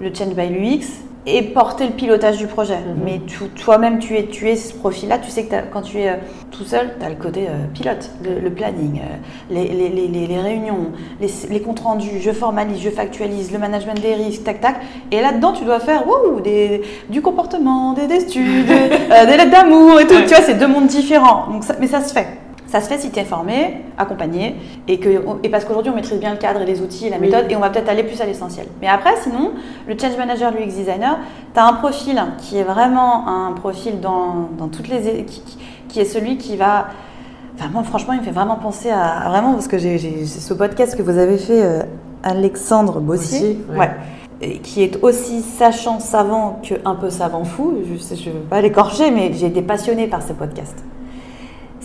le Change by l'UX, et porter le pilotage du projet. Mhm. Mais toi-même, tu es, tu es ce profil-là. Tu sais que quand tu es tout seul, tu as le côté pilote, le, planning, les, les, les, les, réunions, les, comptes rendus, je formalise, je factualise, le management des risques, tac, tac. Et là-dedans, tu dois faire des, du comportement, des, études, [LAUGHS] des lettres d'amour et tout. Tu vois, c'est deux mondes différents. Donc mais ça se fait. Ça se fait si tu es formé, accompagné, et, que, et parce qu'aujourd'hui on maîtrise bien le cadre et les outils et la méthode, et on va peut-être aller plus à l'essentiel. Mais après, sinon, le change manager, l'UX designer, tu as un profil qui est vraiment un profil dans, dans toutes les. Qui, qui, est celui qui va. Enfin, moi, franchement, il me fait vraiment penser à. vraiment, parce que j'ai ce podcast que vous avez fait, euh, Alexandre Bossier. ouais. qui est aussi sachant, savant que un peu savant fou. Je ne veux pas l'écorcher, mais j'ai été passionnée par ce podcast.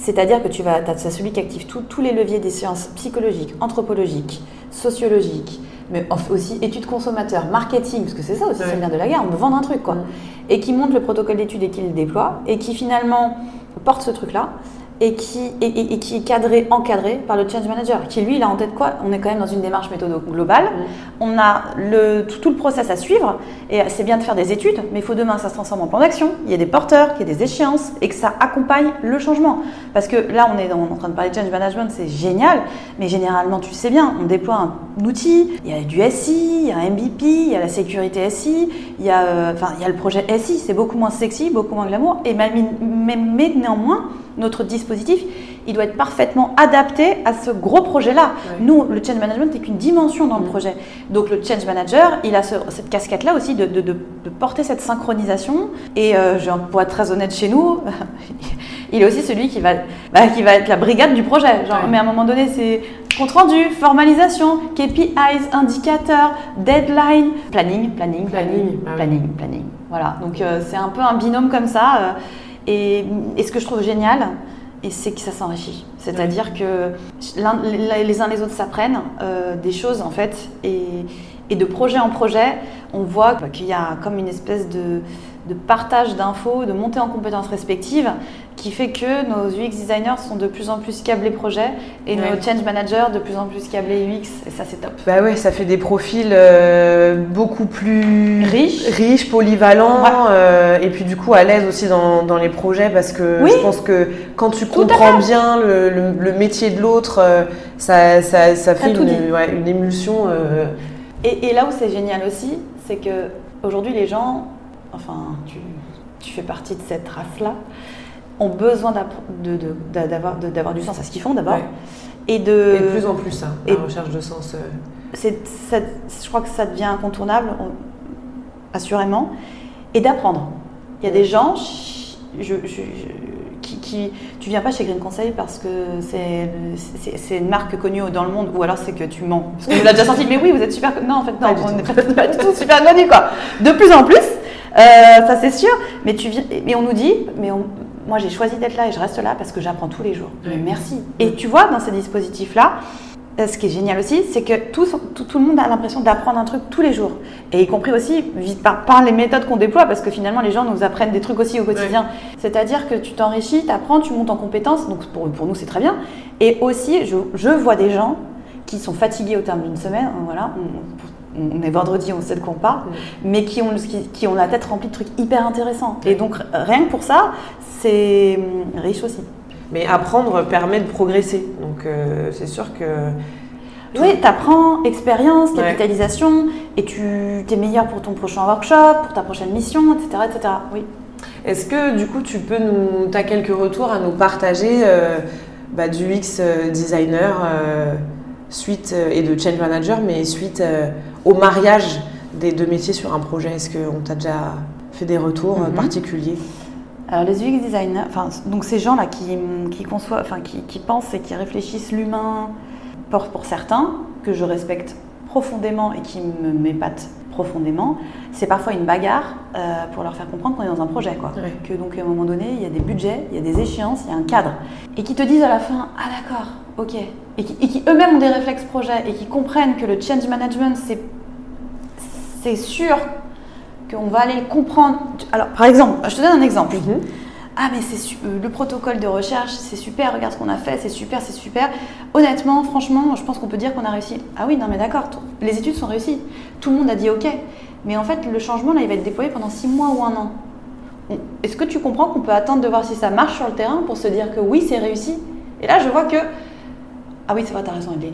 C'est-à-dire que tu vas, as celui qui active tous les leviers des sciences psychologiques, anthropologiques, sociologiques, mais aussi études consommateurs, marketing, parce que c'est ça aussi, c'est bien de la guerre, on veut vendre un truc, quoi. Mm. Et qui monte le protocole d'études et qui le déploie, et qui finalement porte ce truc-là, et qui, et, qui est cadré, encadré par le change manager, qui lui, il a en tête quoi? On est quand même dans une démarche méthode globale. On a le, tout, le process à suivre, et c'est bien de faire des études, mais il faut demain ça se transforme en plan d'action. Il y a des porteurs, qu'il y a des échéances, et que ça accompagne le changement. Parce que là, on est, en train de parler de change management, c'est génial, mais généralement, tu sais bien, on déploie un outil, il y a du SI, il y a un MVP, il y a la sécurité SI, il y a, euh, enfin, il y a le projet SI, c'est beaucoup moins sexy, beaucoup moins glamour, et même, mais néanmoins, notre dispositif, il doit être parfaitement adapté à ce gros projet-là. Nous, le change management n'est qu'une dimension dans le mm. projet. Donc le change manager, il a cette casquette-là aussi de, de, porter cette synchronisation. Et euh, pour être très honnête chez nous, [LAUGHS] il est aussi celui qui va, bah, qui va être la brigade du projet. Genre, Mais à un moment donné, c'est compte rendu, formalisation, KPIs, indicateurs, deadline, planning, planning, planning, planning, planning. Voilà, donc euh, c'est un peu un binôme comme ça. Euh, et, ce que je trouve génial, et c'est que ça s'enrichit. C'est-à-dire que les uns les autres s'apprennent euh, des choses en fait, et, et, de projet en projet, on voit qu'il y a comme une espèce de, de partage d'infos, de montée en compétences respectives, qui fait que nos UX designers sont de plus en plus câblés projet et nos change managers de plus en plus câblés UX, et ça c'est top. Bah ouais, ça fait des profils euh, beaucoup plus riches, riches polyvalents, euh, et puis du coup à l'aise aussi dans, dans, les projets parce que je pense que quand tu comprends bien le, le, métier de l'autre, euh, ça, ça, ça, fait une, ouais, une, émulsion. Et, et là où c'est génial aussi, c'est que aujourd'hui les gens enfin tu, tu fais partie de cette race-là, ont besoin d'avoir du sens à ce qu'ils font d'abord. Et de, et de plus en plus, hein, la recherche de sens. Euh. je crois que ça devient incontournable, assurément, et d'apprendre. Il y a des gens, je, qui, qui, tu viens pas chez Green Conseil parce que c'est une marque connue dans le monde, ou alors c'est que tu mens. Parce qu'on l'a déjà senti, mais oui, vous êtes super. Non, en fait, non, on n'est pas, du tout super [LAUGHS] connu, quoi. De plus en plus, euh, ça c'est sûr, mais, tu viens, mais on nous dit, mais moi j'ai choisi d'être là et je reste là parce que j'apprends tous les jours. Mais merci. Et tu vois, dans ces dispositifs-là, euh, ce qui est génial aussi, c'est que tout, tout, le monde a l'impression d'apprendre un truc tous les jours. Et y compris aussi par, par les méthodes qu'on déploie, parce que finalement les gens nous apprennent des trucs aussi au quotidien. C'est-à-dire que tu t'enrichis, tu apprends, tu montes en compétences, donc pour, pour nous c'est très bien. Et aussi, je, je, vois des gens qui sont fatigués au terme d'une semaine, voilà, on est vendredi, on sait de quoi on parle, mais qui ont, qui, ont la tête remplie de trucs hyper intéressants. Et donc, rien que pour ça, c'est hum, riche aussi. Mais apprendre permet de progresser. Donc, euh, c'est sûr que. Oui, tu apprends, expérience, capitalisation, et tu es meilleur pour ton prochain workshop, pour ta prochaine mission, etc. etc. Oui. Est-ce que du coup, tu peux nous. As quelques retours à nous partager euh, bah, du X euh, designer suite et de change manager, mais suite au mariage des deux métiers sur un projet? Est-ce qu'on t'a déjà fait des retours mhm. particuliers? Alors les UX designers, enfin donc ces gens-là qui, qui conçoivent, enfin qui, qui, pensent et qui réfléchissent l'humain pour, pour certains, que je respecte profondément et qui me m'épatent profondément, c'est parfois une bagarre euh, pour leur faire comprendre qu'on est dans un projet. Quoi. Que donc à un moment donné, il y a des budgets, il y a des échéances, il y a un cadre. Et qui te disent à la fin, ah d'accord, ok. Et qui, qui eux-mêmes ont des réflexes projets et qui comprennent que le change management, c'est, c'est sûr qu'on va aller comprendre. Alors, par exemple, je te donne un exemple. Mhm. Ah, mais c'est euh, le protocole de recherche, c'est super, regarde ce qu'on a fait, c'est super, c'est super. Honnêtement, franchement, je pense qu'on peut dire qu'on a réussi. Ah oui, non, mais d'accord, les études sont réussies. Tout le monde a dit OK. Mais en fait, le changement, là, il va être déployé pendant six mois ou un an. Est-ce que tu comprends qu'on peut attendre de voir si ça marche sur le terrain pour se dire que oui, c'est réussi? Et là, je vois que. Ah oui, c'est vrai, t'as raison, Edley.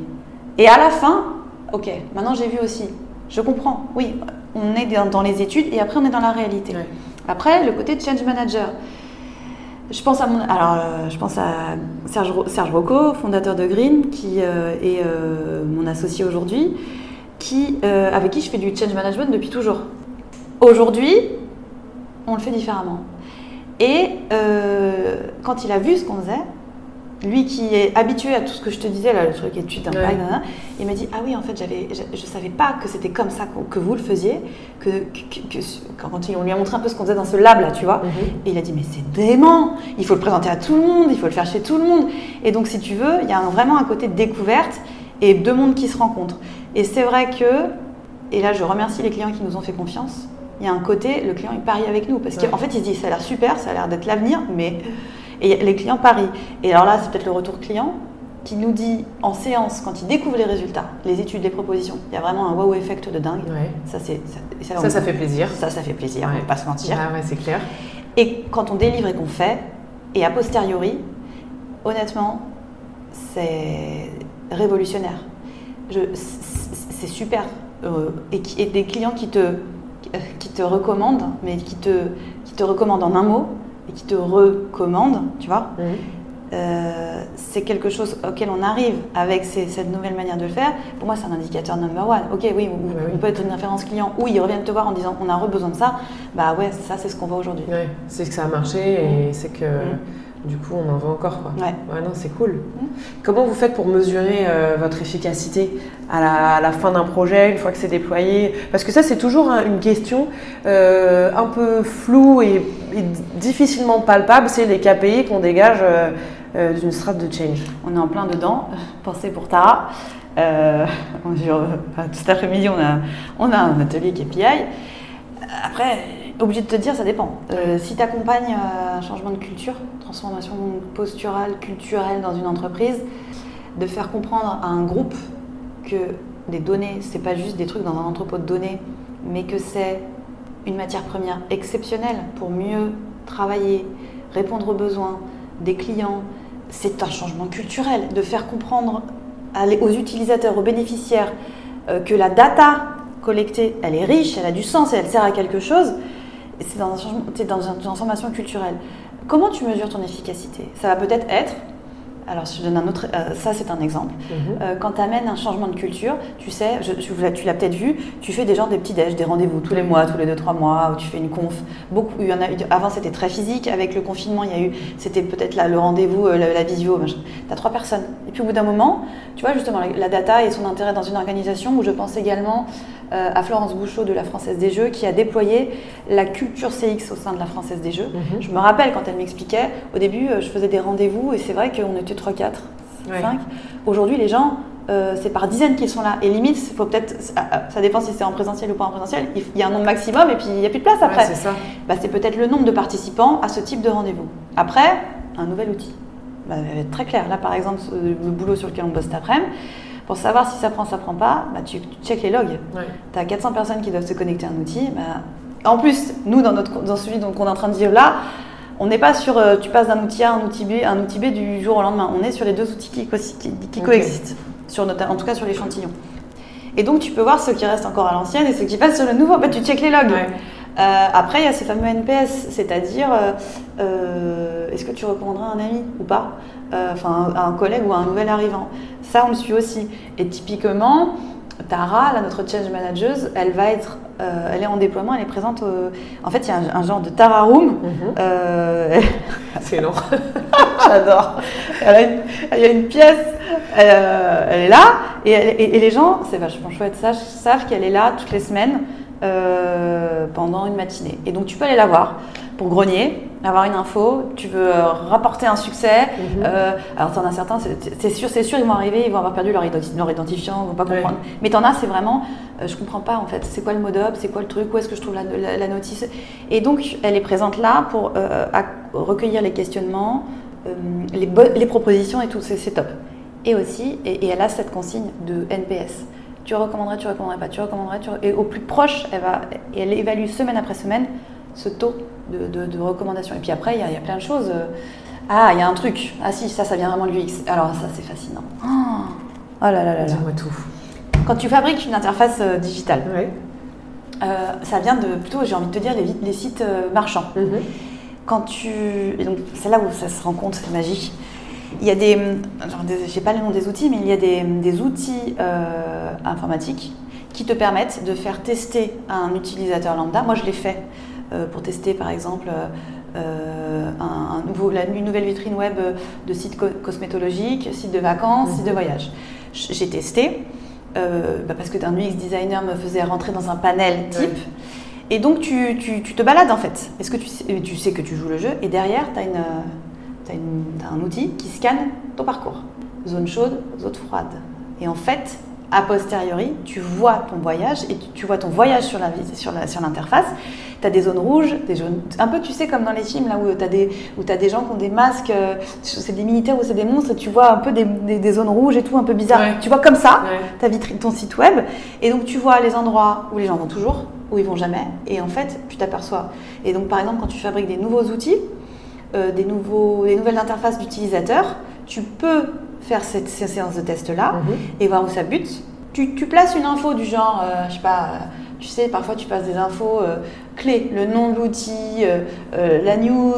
Et à la fin, OK, maintenant j'ai vu aussi. Je comprends, oui, on est dans, les études et après on est dans la réalité. Après, le côté change manager. Je pense à, mon, alors, euh, je pense à Serge, Rocco, fondateur de Green, qui euh, est euh, mon associé aujourd'hui, qui, avec qui je fais du change management depuis toujours. Aujourd'hui, on le fait différemment. Et quand il a vu ce qu'on faisait, lui qui est habitué à tout ce que je te disais, là, le truc étude d'impact, il m'a dit Ah oui, en fait, j'avais, je ne savais pas que c'était comme ça que, vous le faisiez, que, quand on lui a montré un peu ce qu'on faisait dans ce lab, là, tu vois. Mhm. Et il a dit Mais c'est dément Il faut le présenter à tout le monde, il faut le faire chez tout le monde. Et donc, si tu veux, il y a vraiment un côté de découverte et deux mondes qui se rencontrent. Et c'est vrai que, et là, je remercie les clients qui nous ont fait confiance. Il y a un côté, le client, il parie avec nous. Parce qu'en fait, il se dit Ça a l'air super, ça a l'air d'être l'avenir, mais et les clients parient. Et alors là, c'est peut-être le retour client qui nous dit en séance, quand il découvre les résultats, les études, les propositions, il y a vraiment un wow effect de dingue. Ça, c'est, ça, ça, fait plaisir. Ça, ça fait plaisir, on ne pas se mentir. Ah ouais, c'est clair. Et quand on délivre et qu'on fait, et a posteriori, honnêtement, c'est révolutionnaire. c'est super. Euh, et, et, des clients qui te, qui te recommandent, mais qui te, qui te recommandent en un mot, et qui te recommande, tu vois, mhm. euh, c'est quelque chose auquel on arrive avec cette nouvelle manière de le faire. Pour moi, c'est un indicateur number one. Ok, oui, on, peut être une référence client. Oui, ils reviennent te voir en disant on a besoin de ça. Bah ouais, ça, c'est ce qu'on voit aujourd'hui. c'est que ça a marché et c'est que. Mhm. Du coup, on en vend encore. Quoi. Ouais. Ouais, non, c'est cool. Comment vous faites pour mesurer euh, votre efficacité à la, à la fin d'un projet, une fois que c'est déployé? Parce que ça, c'est toujours hein, une question euh, un peu floue et, et difficilement palpable. C'est les KPI qu'on dégage euh, d'une strate de change. On est en plein dedans. Pensez pour Tara. On- enfin, cet après-midi, on a, on a un atelier KPI. Après, obligé de te dire, ça dépend. Euh, si tu accompagnes euh, un changement de culture, transformation posturale, culturelle dans une entreprise, de faire comprendre à un groupe que les données, c'est pas juste des trucs dans un entrepôt de données, mais que c'est une matière première exceptionnelle pour mieux travailler, répondre aux besoins des clients. C'est un changement culturel de faire comprendre aux utilisateurs, aux bénéficiaires, euh, que la data collectée, elle est riche, elle a du sens et elle sert à quelque chose. C'est dans, un dans une transformation culturelle. Comment tu mesures ton efficacité? Ça va peut-être être, alors je donne un autre, euh, ça c'est un exemple. Euh, quand tu amènes un changement de culture, tu sais, je- tu l'as- tu l'as peut-être vu, tu fais des genres des petits déj, des rendez-vous tous les mois, tous les 2-3 mois, où tu fais une conf. Beaucoup, il y en a eu, avant c'était très physique, avec le confinement, il y a eu, c'était peut-être le rendez-vous, euh, la, la visio, tu as trois personnes. Et puis au bout d'un moment, tu vois justement la, la data et son intérêt dans une organisation où je pense également à Florence Bouchot de la Française des Jeux qui a déployé la culture CX au sein de la Française des Jeux. Mhm. Je me rappelle quand elle m'expliquait, au début euh, je faisais des rendez-vous et c'est vrai qu'on était 3-4, Ouais. 5. Aujourd'hui les gens, euh, c'est par dizaines qu'ils sont là. Et limite, faut peut-être, ça, dépend si c'est en présentiel ou pas en présentiel, il y a un nombre maximum et puis il n'y a plus de place après. Ouais, c'est ça. Bah, c'est peut-être le nombre de participants à ce type de rendez-vous. Après, un nouvel outil. Bah, très clair. Là, par exemple, euh, le boulot sur lequel on bosse cet après-midi, pour savoir si ça prend, ça prend pas, bah, tu, tu check les logs. Ouais. Tu as 400 personnes qui doivent se connecter à un outil. bah, en plus, nous, dans, notre, dans celui qu'on est en train de vivre là, on n'est pas sur euh, tu passes d'un outil A à un outil B, un outil B du jour au lendemain. On est sur les deux outils qui, co- qui- qui Ok. coexistent, sur notre, en tout cas sur l'échantillon. Et donc, tu peux voir ceux qui restent encore à l'ancienne et ceux qui passent sur le nouveau. Bah, tu check les logs. Ouais. Euh, après, il y a ces fameux NPS, c'est-à-dire euh, euh, est-ce que tu recommanderais un ami ou pas? Enfin, un, un collègue ou un nouvel arrivant. Ça, on le suit aussi. Et typiquement, Tara, là, notre change manager, elle va être, euh, elle est en déploiement, elle est présente. En fait, il y a un, un genre de Tara Room. Mhm. Euh, [LAUGHS] C'est long. [LAUGHS] J'adore. Elle y a une pièce, euh, elle est là, et, elle- et- et les gens, c'est vachement chouette, ça, savent qu'elle est là toutes les semaines euh, pendant une matinée. Et donc tu peux aller la voir pour grogner, avoir une info, tu veux euh, rapporter un succès. Mhm. euh, alors t'en as certains, c'est sûr, c'est sûr, ils vont arriver, ils vont avoir perdu leur, identi- leur identifiant, ils vont pas comprendre. Mais t'en as, c'est vraiment, euh, je comprends pas en fait, c'est quoi le mode up, c'est quoi le truc, où est-ce que je trouve la, la- la notice? Et donc elle est présente là pour euh, recueillir les questionnements, les, propositions et tout, c'est c'est top. Et aussi, et, et elle a cette consigne de NPS. Tu recommanderais, tu recommanderais pas, tu recommanderais, tu et au plus proche, elle va, et elle évalue semaine après semaine ce taux de, de, de recommandation. Et puis après, il y, a- il y a plein de choses. euh, Ah, il y a un truc. Ah si, ça, ça vient vraiment de l'UX. Alors ça, c'est fascinant. Oh, Oh là là là là. Dis-moi tout. Quand tu fabriques une interface euh, digitale, euh, ça vient de plutôt, j'ai envie de te dire, les, sites marchands. Mhm. Quand tu. Et donc, c'est là où ça se rend compte, c'est magique. Il y a des. Des- j'ai pas le nom des outils, mais il y a des, des outils euh, informatiques qui te permettent de faire tester à un utilisateur lambda. Moi, je l'ai fait euh, pour tester, par exemple, euh, un, un nouveau, la- une nouvelle vitrine web de site co- cosmétologique, site de vacances, site de voyage. J- J'ai testé bah, parce que un UX designer me faisait rentrer dans un panel type. Et donc tu, tu- tu te balades en fait. Est-ce que tu sais, tu sais que tu joues le jeu et derrière tu as, un outil qui scanne ton parcours. Zone chaude, zone froide. Et en fait, a posteriori, tu vois ton voyage et tu, tu vois ton voyage sur la sur la- sur l'interface. tu as des zones rouges, des zones un peu tu sais comme dans les films là où tu as des tu gens qui ont des masques, euh, c'est des militaires ou c'est des monstres et tu vois un peu des, des- des zones rouges et tout un peu bizarre. Ouais. Tu vois comme ça Ouais. ta vitrine, ton site web, et donc tu vois les endroits où les gens vont toujours, où ils vont jamais, et en fait tu t'aperçois. Et donc par exemple quand tu fabriques des nouveaux outils, euh, des, nouveaux, des nouvelles interfaces d'utilisateurs, tu peux faire cette, ces séances de test là Mhm. et voir où ça bute. Tu, tu places une info du genre, euh, je sais pas, euh, tu sais, parfois tu passes des infos euh, clés, le nom de l'outil, euh, la news,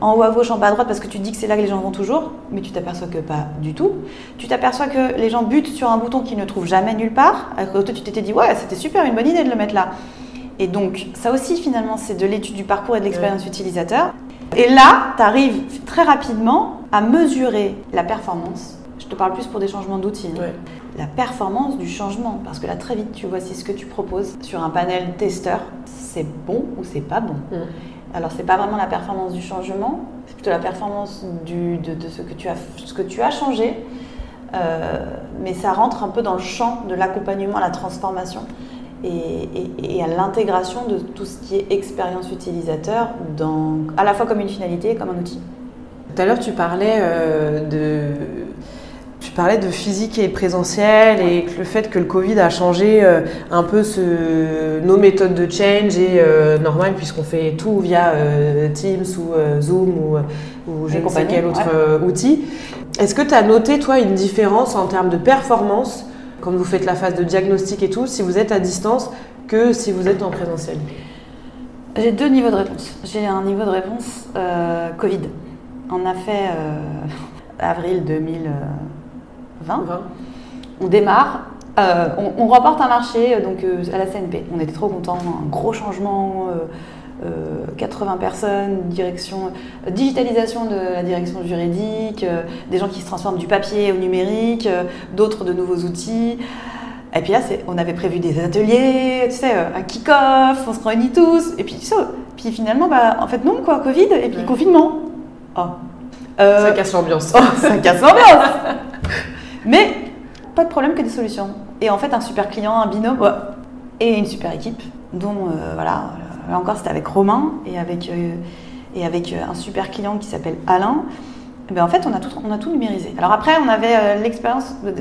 en haut à gauche, en bas à droite, parce que tu te dis que c'est là que les gens vont toujours, mais tu t'aperçois que pas du tout. Tu t'aperçois que les gens butent sur un bouton qu'ils ne trouvent jamais nulle part, alors que toi tu t'étais dit, ouais, c'était super, une bonne idée de le mettre là. Et donc, ça aussi, finalement, c'est de l'étude du parcours et de l'expérience utilisateur. Et là, tu arrives très rapidement à mesurer la performance. Je te parle plus pour des changements d'outils. hein. Ouais. La performance du changement. Parce que là, très vite, tu vois si ce que tu proposes sur un panel testeur, c'est bon ou c'est pas bon? Alors, c'est pas vraiment la performance du changement, c'est plutôt la performance du, de, de ce, que tu as, ce que tu as changé. Euh, mais ça rentre un peu dans le champ de l'accompagnement à la transformation et, et- et à l'intégration de tout ce qui est expérience utilisateur, dans, à la fois comme une finalité et comme un outil. Tout à l'heure, tu parlais euh, de. Tu parlais de physique et présentiel et que le fait que le Covid a changé euh, un peu ce- nos méthodes de change et euh, normal puisqu'on fait tout via euh, Teams ou Zoom ou, ou je ne sais quel autre ouais. outil. Est-ce que tu as noté toi une différence en termes de performance quand vous faites la phase de diagnostic et tout, si vous êtes à distance que si vous êtes en présentiel J'ai deux niveaux de réponse. J'ai un niveau de réponse euh, Covid. On a fait euh, [LAUGHS] avril 2020. On démarre, euh, on, on reporte un marché euh, donc, à la CNP. On était trop contents, un gros changement, euh, euh, 80 personnes, direction, euh, digitalisation de la direction juridique, euh, des gens qui se transforment du papier au numérique, d'autres de nouveaux outils. Et puis là, on avait prévu des ateliers, tu sais, un kick-off, on se réunit tous, et puis. Puis finalement, bah, en fait non, quoi, Covid, et puis Ouais. confinement. Oh. Ça casse l'ambiance. [LAUGHS] Oh, ça casse l'ambiance Mais pas de problème que des solutions. Et en fait, un super client, un binôme ouais, et une super équipe, dont, euh, voilà, là encore, c'était avec Romain et avec, euh, et avec euh, un super client qui s'appelle Alain. Eh ben, en fait, on a, tout, on a tout numérisé. Alors après, on avait euh, l'expérience de,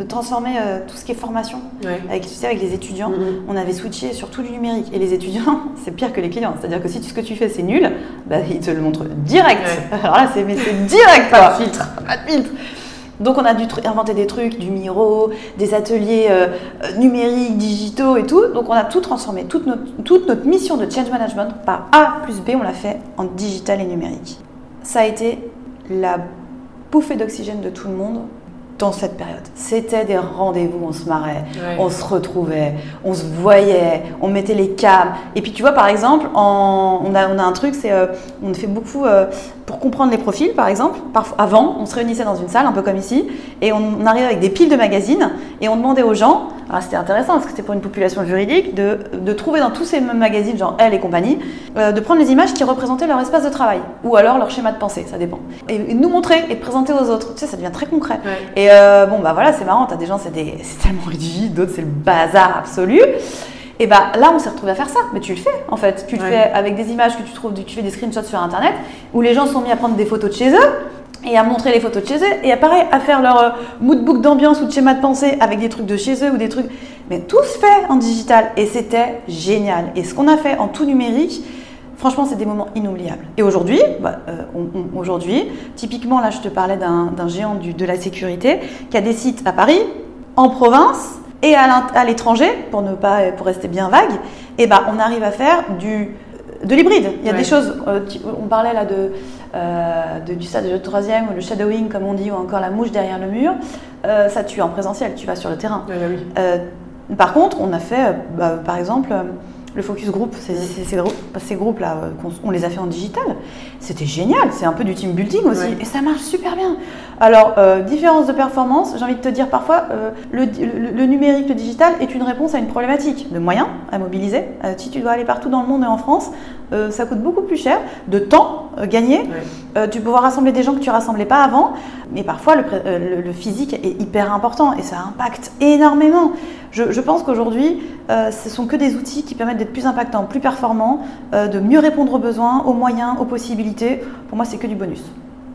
de transformer euh, tout ce qui est formation Ouais. avec, tu sais, avec les étudiants. Mhm. On avait switché sur tout du numérique. Et les étudiants, [LAUGHS] c'est pire que les clients. C'est-à-dire que si ce que tu fais, c'est nul, bah, ils te le montrent direct. Ouais. Alors là, c'est mais c'est direct. Pas de filtre. Pas de filtre. Donc on a dû inventer des trucs, du Miro, des ateliers euh, euh, numériques, digitaux et tout. Donc on a tout transformé. Toute notre, toute notre mission de change management, par A plus B, on l'a fait en digital et numérique. Ça a été la bouffée d'oxygène de tout le monde dans cette période. C'était des rendez-vous, on se marrait, Ouais. on se retrouvait, on se voyait, on mettait les cams. Et puis tu vois, par exemple, en- on, a, on a un truc, c'est euh, on fait beaucoup euh, pour comprendre les profils, par exemple. Avant, on se réunissait dans une salle, un peu comme ici, et on, arrivait avec des piles de magazines, et on demandait aux gens, alors c'était intéressant parce que c'était pour une population juridique, de, de trouver dans tous ces magazines, genre Elle et compagnie, euh, de prendre les images qui représentaient leur espace de travail, ou alors leur schéma de pensée, ça dépend. Et, nous montrer et de présenter aux autres. Tu sais, ça devient très concret. Ouais. Et euh, bon, bah voilà, c'est marrant, t'as des gens, c'est des- [LAUGHS] c'est tellement rigide, d'autres, c'est le bazar absolu. Et bah là, on s'est retrouvé à faire ça. Mais tu le fais, en fait. Tu le Ouais. fais avec des images que tu trouves, tu fais des screenshots sur Internet, où les gens sont mis à prendre des photos de chez eux, et à montrer les photos de chez eux, et à pareil, à faire leur euh, moodbook d'ambiance ou de schéma de pensée avec des trucs de chez eux ou des trucs. Mais tout se fait en digital, et c'était génial. Et ce qu'on a fait en tout numérique, Franchement, c'est des moments inoubliables. Et aujourd'hui, bah, euh, aujourd'hui, typiquement, là, je te parlais d'un d'un géant du- de la sécurité qui a des sites à Paris, en province et à l'étranger, pour ne pas, pour rester bien vague. Et bah, on arrive à faire du de l'hybride. Il y a Ouais. des choses. euh, on parlait là de, euh, de- du stade de troisième ou le shadowing, comme on dit, ou encore la mouche derrière le mur. Euh, ça, tu es en présentiel, tu vas sur le terrain. Ouais, bah oui. Par contre, on a fait, bah, par exemple, le focus group, ces, ces- ces grou- ces groupes-là, euh, on les a fait en digital. C'était génial, c'est un peu du team building aussi, Ouais. et ça marche super bien. Alors, euh, différence de performance, j'ai envie de te dire parfois, euh, le, le- le numérique, le digital est une réponse à une problématique de moyens à mobiliser. Euh, si tu dois aller partout dans le monde et en France, euh, ça coûte beaucoup plus cher, de temps euh, gagné. Euh, tu peux pouvoir rassembler des gens que tu rassemblais pas avant, mais parfois le, pré- le- le physique est hyper important et ça impacte énormément. Je, je pense qu'aujourd'hui, ce sont que des outils qui permettent d'être plus impactants, plus performants, de mieux répondre aux besoins, aux moyens, aux possibilités. Pour moi, c'est que du bonus.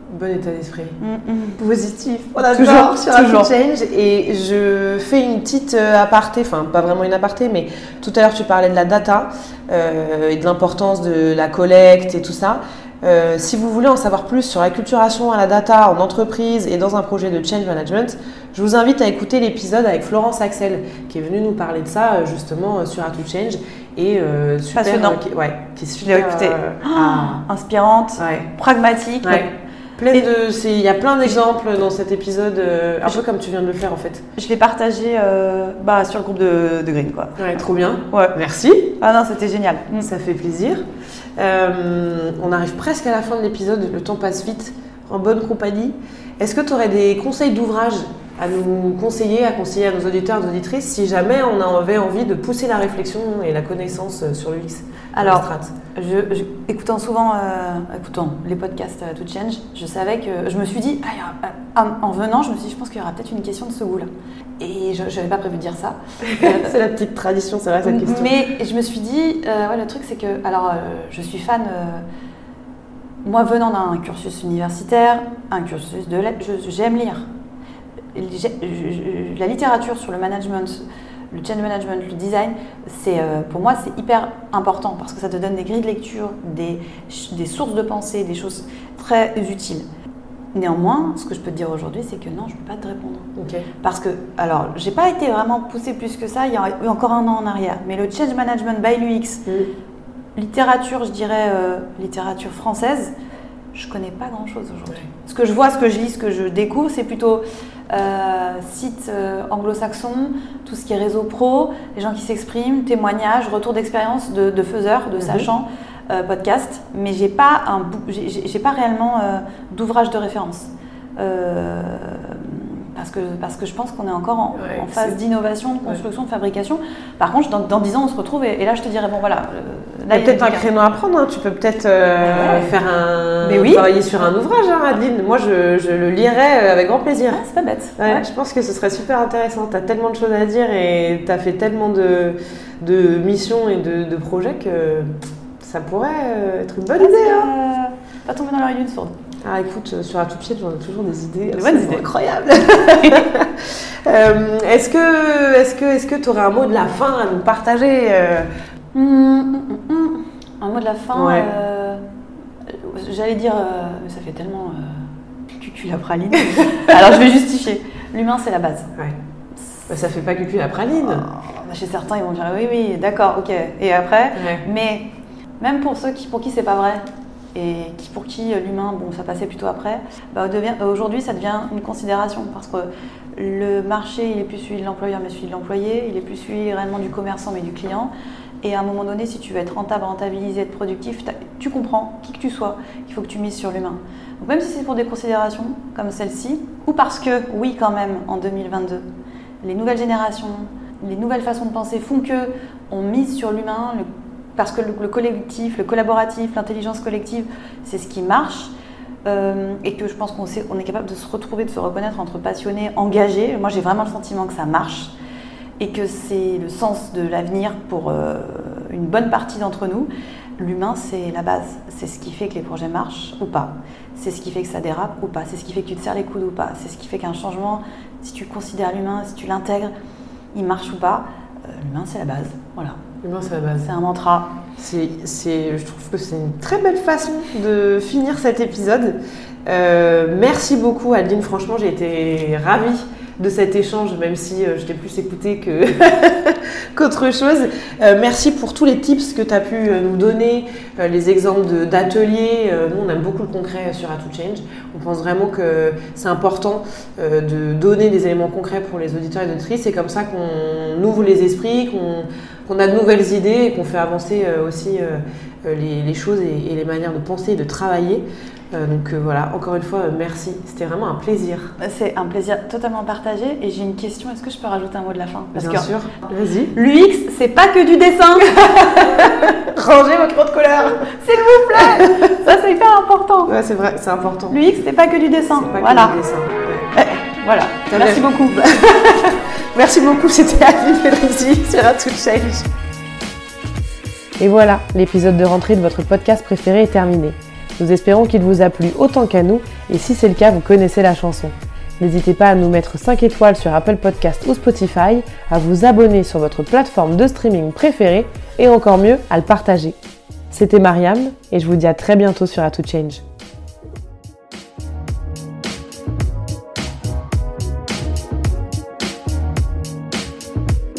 Bon état d'esprit. Mm, mm. Positif. On Toujours, adore sur toujours. Change. Et je fais une petite euh, aparté, enfin pas vraiment une aparté, mais tout à l'heure tu parlais de la data euh, et de l'importance de la collecte et tout ça. Euh, si vous voulez en savoir plus sur l'acculturation à la data en entreprise et dans un projet de change management, je vous invite à écouter l'épisode avec Florence Axel qui est venue nous parler de ça justement sur How to Change et euh, super, Passionnant. euh, qui, ouais, qui est Je l'ai super, écouté. euh, Ah, inspirante, ouais. pragmatique. Ouais. De, il y a plein d'exemples dans cet épisode, euh, un peu comme tu viens de le faire en fait. Je l'ai partagé euh, bah, sur le groupe de, de Green. Quoi. Ouais, trop bien. Ouais. Merci, Ah non, c'était génial. Mm. ça fait plaisir. Euh, on arrive presque à la fin de l'épisode, le temps passe vite, en bonne compagnie. Est-ce que tu aurais des conseils d'ouvrage à nous conseiller, à conseiller à nos auditeurs et nos auditrices si jamais on avait envie de pousser la réflexion et la connaissance sur l'UX Alors, je, écoutant souvent euh, écoutant les podcasts euh, To Change, je savais que je me suis dit, ah, ah, en venant, je me suis dit, je pense qu'il y aura peut-être une question de ce goût-là. Et je n'avais pas prévu de dire ça. [LAUGHS] c'est la petite tradition, c'est vrai cette question. Mais je me suis dit, euh, ouais, le truc c'est que, alors, je suis fan. moi, venant d'un cursus universitaire, un cursus de lettres, j'aime lire la littérature sur le management, le change management, le design, c'est euh, pour moi c'est hyper important parce que ça te donne des grilles de lecture, des, des sources de pensée, des choses très utiles. Néanmoins, ce que je peux te dire aujourd'hui, c'est que non, je ne peux pas te répondre. Parce que, alors, j'ai pas été vraiment poussée plus que ça il y a eu encore un an en arrière. Mais le change management by l'UX, mm. littérature, je dirais euh, littérature française, je connais pas grand chose aujourd'hui. Ce que je vois, ce que je lis, ce que je découvre, c'est plutôt sites euh, anglo-saxons, tout ce qui est réseau pro, les gens qui s'expriment, témoignages, retour d'expérience de, faiseurs, de mhm. sachants, euh, podcast. Mais j'ai pas un, j'ai pas réellement d'ouvrage de référence parce que, parce que je pense qu'on est encore en, phase d'innovation, de construction, de fabrication. Par contre, dans, dans 10 ans, on se retrouve et, là, je te dirais, bon voilà. Il y a peut-être un créneau à prendre, hein. tu peux peut-être euh, faire un. Mais oui. travailler sur un ouvrage, hein, Adeline. Moi, je, je, le lirais euh, avec grand plaisir. Ah, c'est pas bête. Je pense que ce serait super intéressant. Tu as tellement de choses à dire et tu as fait tellement de, de missions et de, de, projets que ça pourrait euh, être une bonne idée. Hein. Pas tomber dans l'oreille d'une sourde. Ah écoute, sur la tout pied, j'en ai toujours des idées. Des bonnes idées. Incroyables. [LAUGHS] euh, est-ce que est-ce que est-ce que tu aurais un mot de la fin à nous partager euh? Hum, hum, hum, Un mot de la fin. Euh, j'allais dire, mais ça fait tellement cucul la praline. [LAUGHS] Alors je vais justifier. L'humain c'est la base. Ouais. Bah, ça fait pas cucul la praline. Oh, bah, chez certains ils vont dire oui oui d'accord ok. Et après, mais même pour ceux qui pour qui c'est pas vrai et qui, pour qui euh, l'humain, bon, ça passait plutôt après, bah, aujourd'hui ça devient une considération parce que le marché, il est plus celui de l'employeur mais celui de l'employé, il est plus celui réellement du commerçant mais du client. Et à un moment donné, si tu veux être rentable, rentabiliser, être productif, tu comprends, qui que tu sois, qu'il faut que tu mises sur l'humain. Donc même si c'est pour des considérations comme celle-ci, ou parce que, oui quand même, en 2022, les nouvelles générations, les nouvelles façons de penser font que on mise sur l'humain, parce que le, collectif, le collaboratif, l'intelligence collective, c'est ce qui marche. Euh, et que je pense qu'on on est capable de se retrouver, de se reconnaître entre passionnés, engagés. Moi, j'ai vraiment le sentiment que ça marche et que c'est le sens de l'avenir pour euh, une bonne partie d'entre nous. L'humain, c'est la base. C'est ce qui fait que les projets marchent ou pas. C'est ce qui fait que ça dérape ou pas. C'est ce qui fait que tu te serres les coudes ou pas. C'est ce qui fait qu'un changement, si tu considères l'humain, si tu l'intègres, il marche ou pas. Euh, l'humain, c'est la base. Voilà. C'est un mantra. C'est, je trouve que c'est une très belle façon de finir cet épisode. Euh, merci beaucoup Adeline, franchement j'ai été ravie de cet échange, même si euh, je t'ai plus écouté [LAUGHS] qu'autre chose. Euh, merci pour tous les tips que tu as pu nous donner, les exemples d'ateliers. nous, on aime beaucoup le concret sur A2 Change. On pense vraiment que c'est important de donner des éléments concrets pour les auditeurs et auditrices. C'est comme ça qu'on ouvre les esprits, qu'on a de nouvelles idées et qu'on fait avancer euh, aussi euh, euh, les, choses et, les manières de penser et de travailler. Donc voilà, encore une fois, merci. C'était vraiment un plaisir. C'est un plaisir totalement partagé. Et j'ai une question. Est-ce que je peux rajouter un mot de la fin? Bien sûr. Vas-y. L'UX, c'est pas que du dessin. [LAUGHS] Rangez votre de couleur. S'il vous plaît. Ça, c'est hyper important. Ouais, c'est vrai, c'est important. L'UX, c'est pas que du dessin. Pas voilà. Que du dessin. Voilà. Merci beaucoup. [LAUGHS] Merci beaucoup, c'était Adeline Fédrizi sur A Tout Change. Et voilà, l'épisode de rentrée de votre podcast préféré est terminé. Nous espérons qu'il vous a plu autant qu'à nous, et si c'est le cas, vous connaissez la chanson. N'hésitez pas à nous mettre 5 étoiles sur Apple Podcast ou Spotify, à vous abonner sur votre plateforme de streaming préférée, et encore mieux, à le partager. C'était Mariam, et je vous dis à très bientôt sur A Tout Change.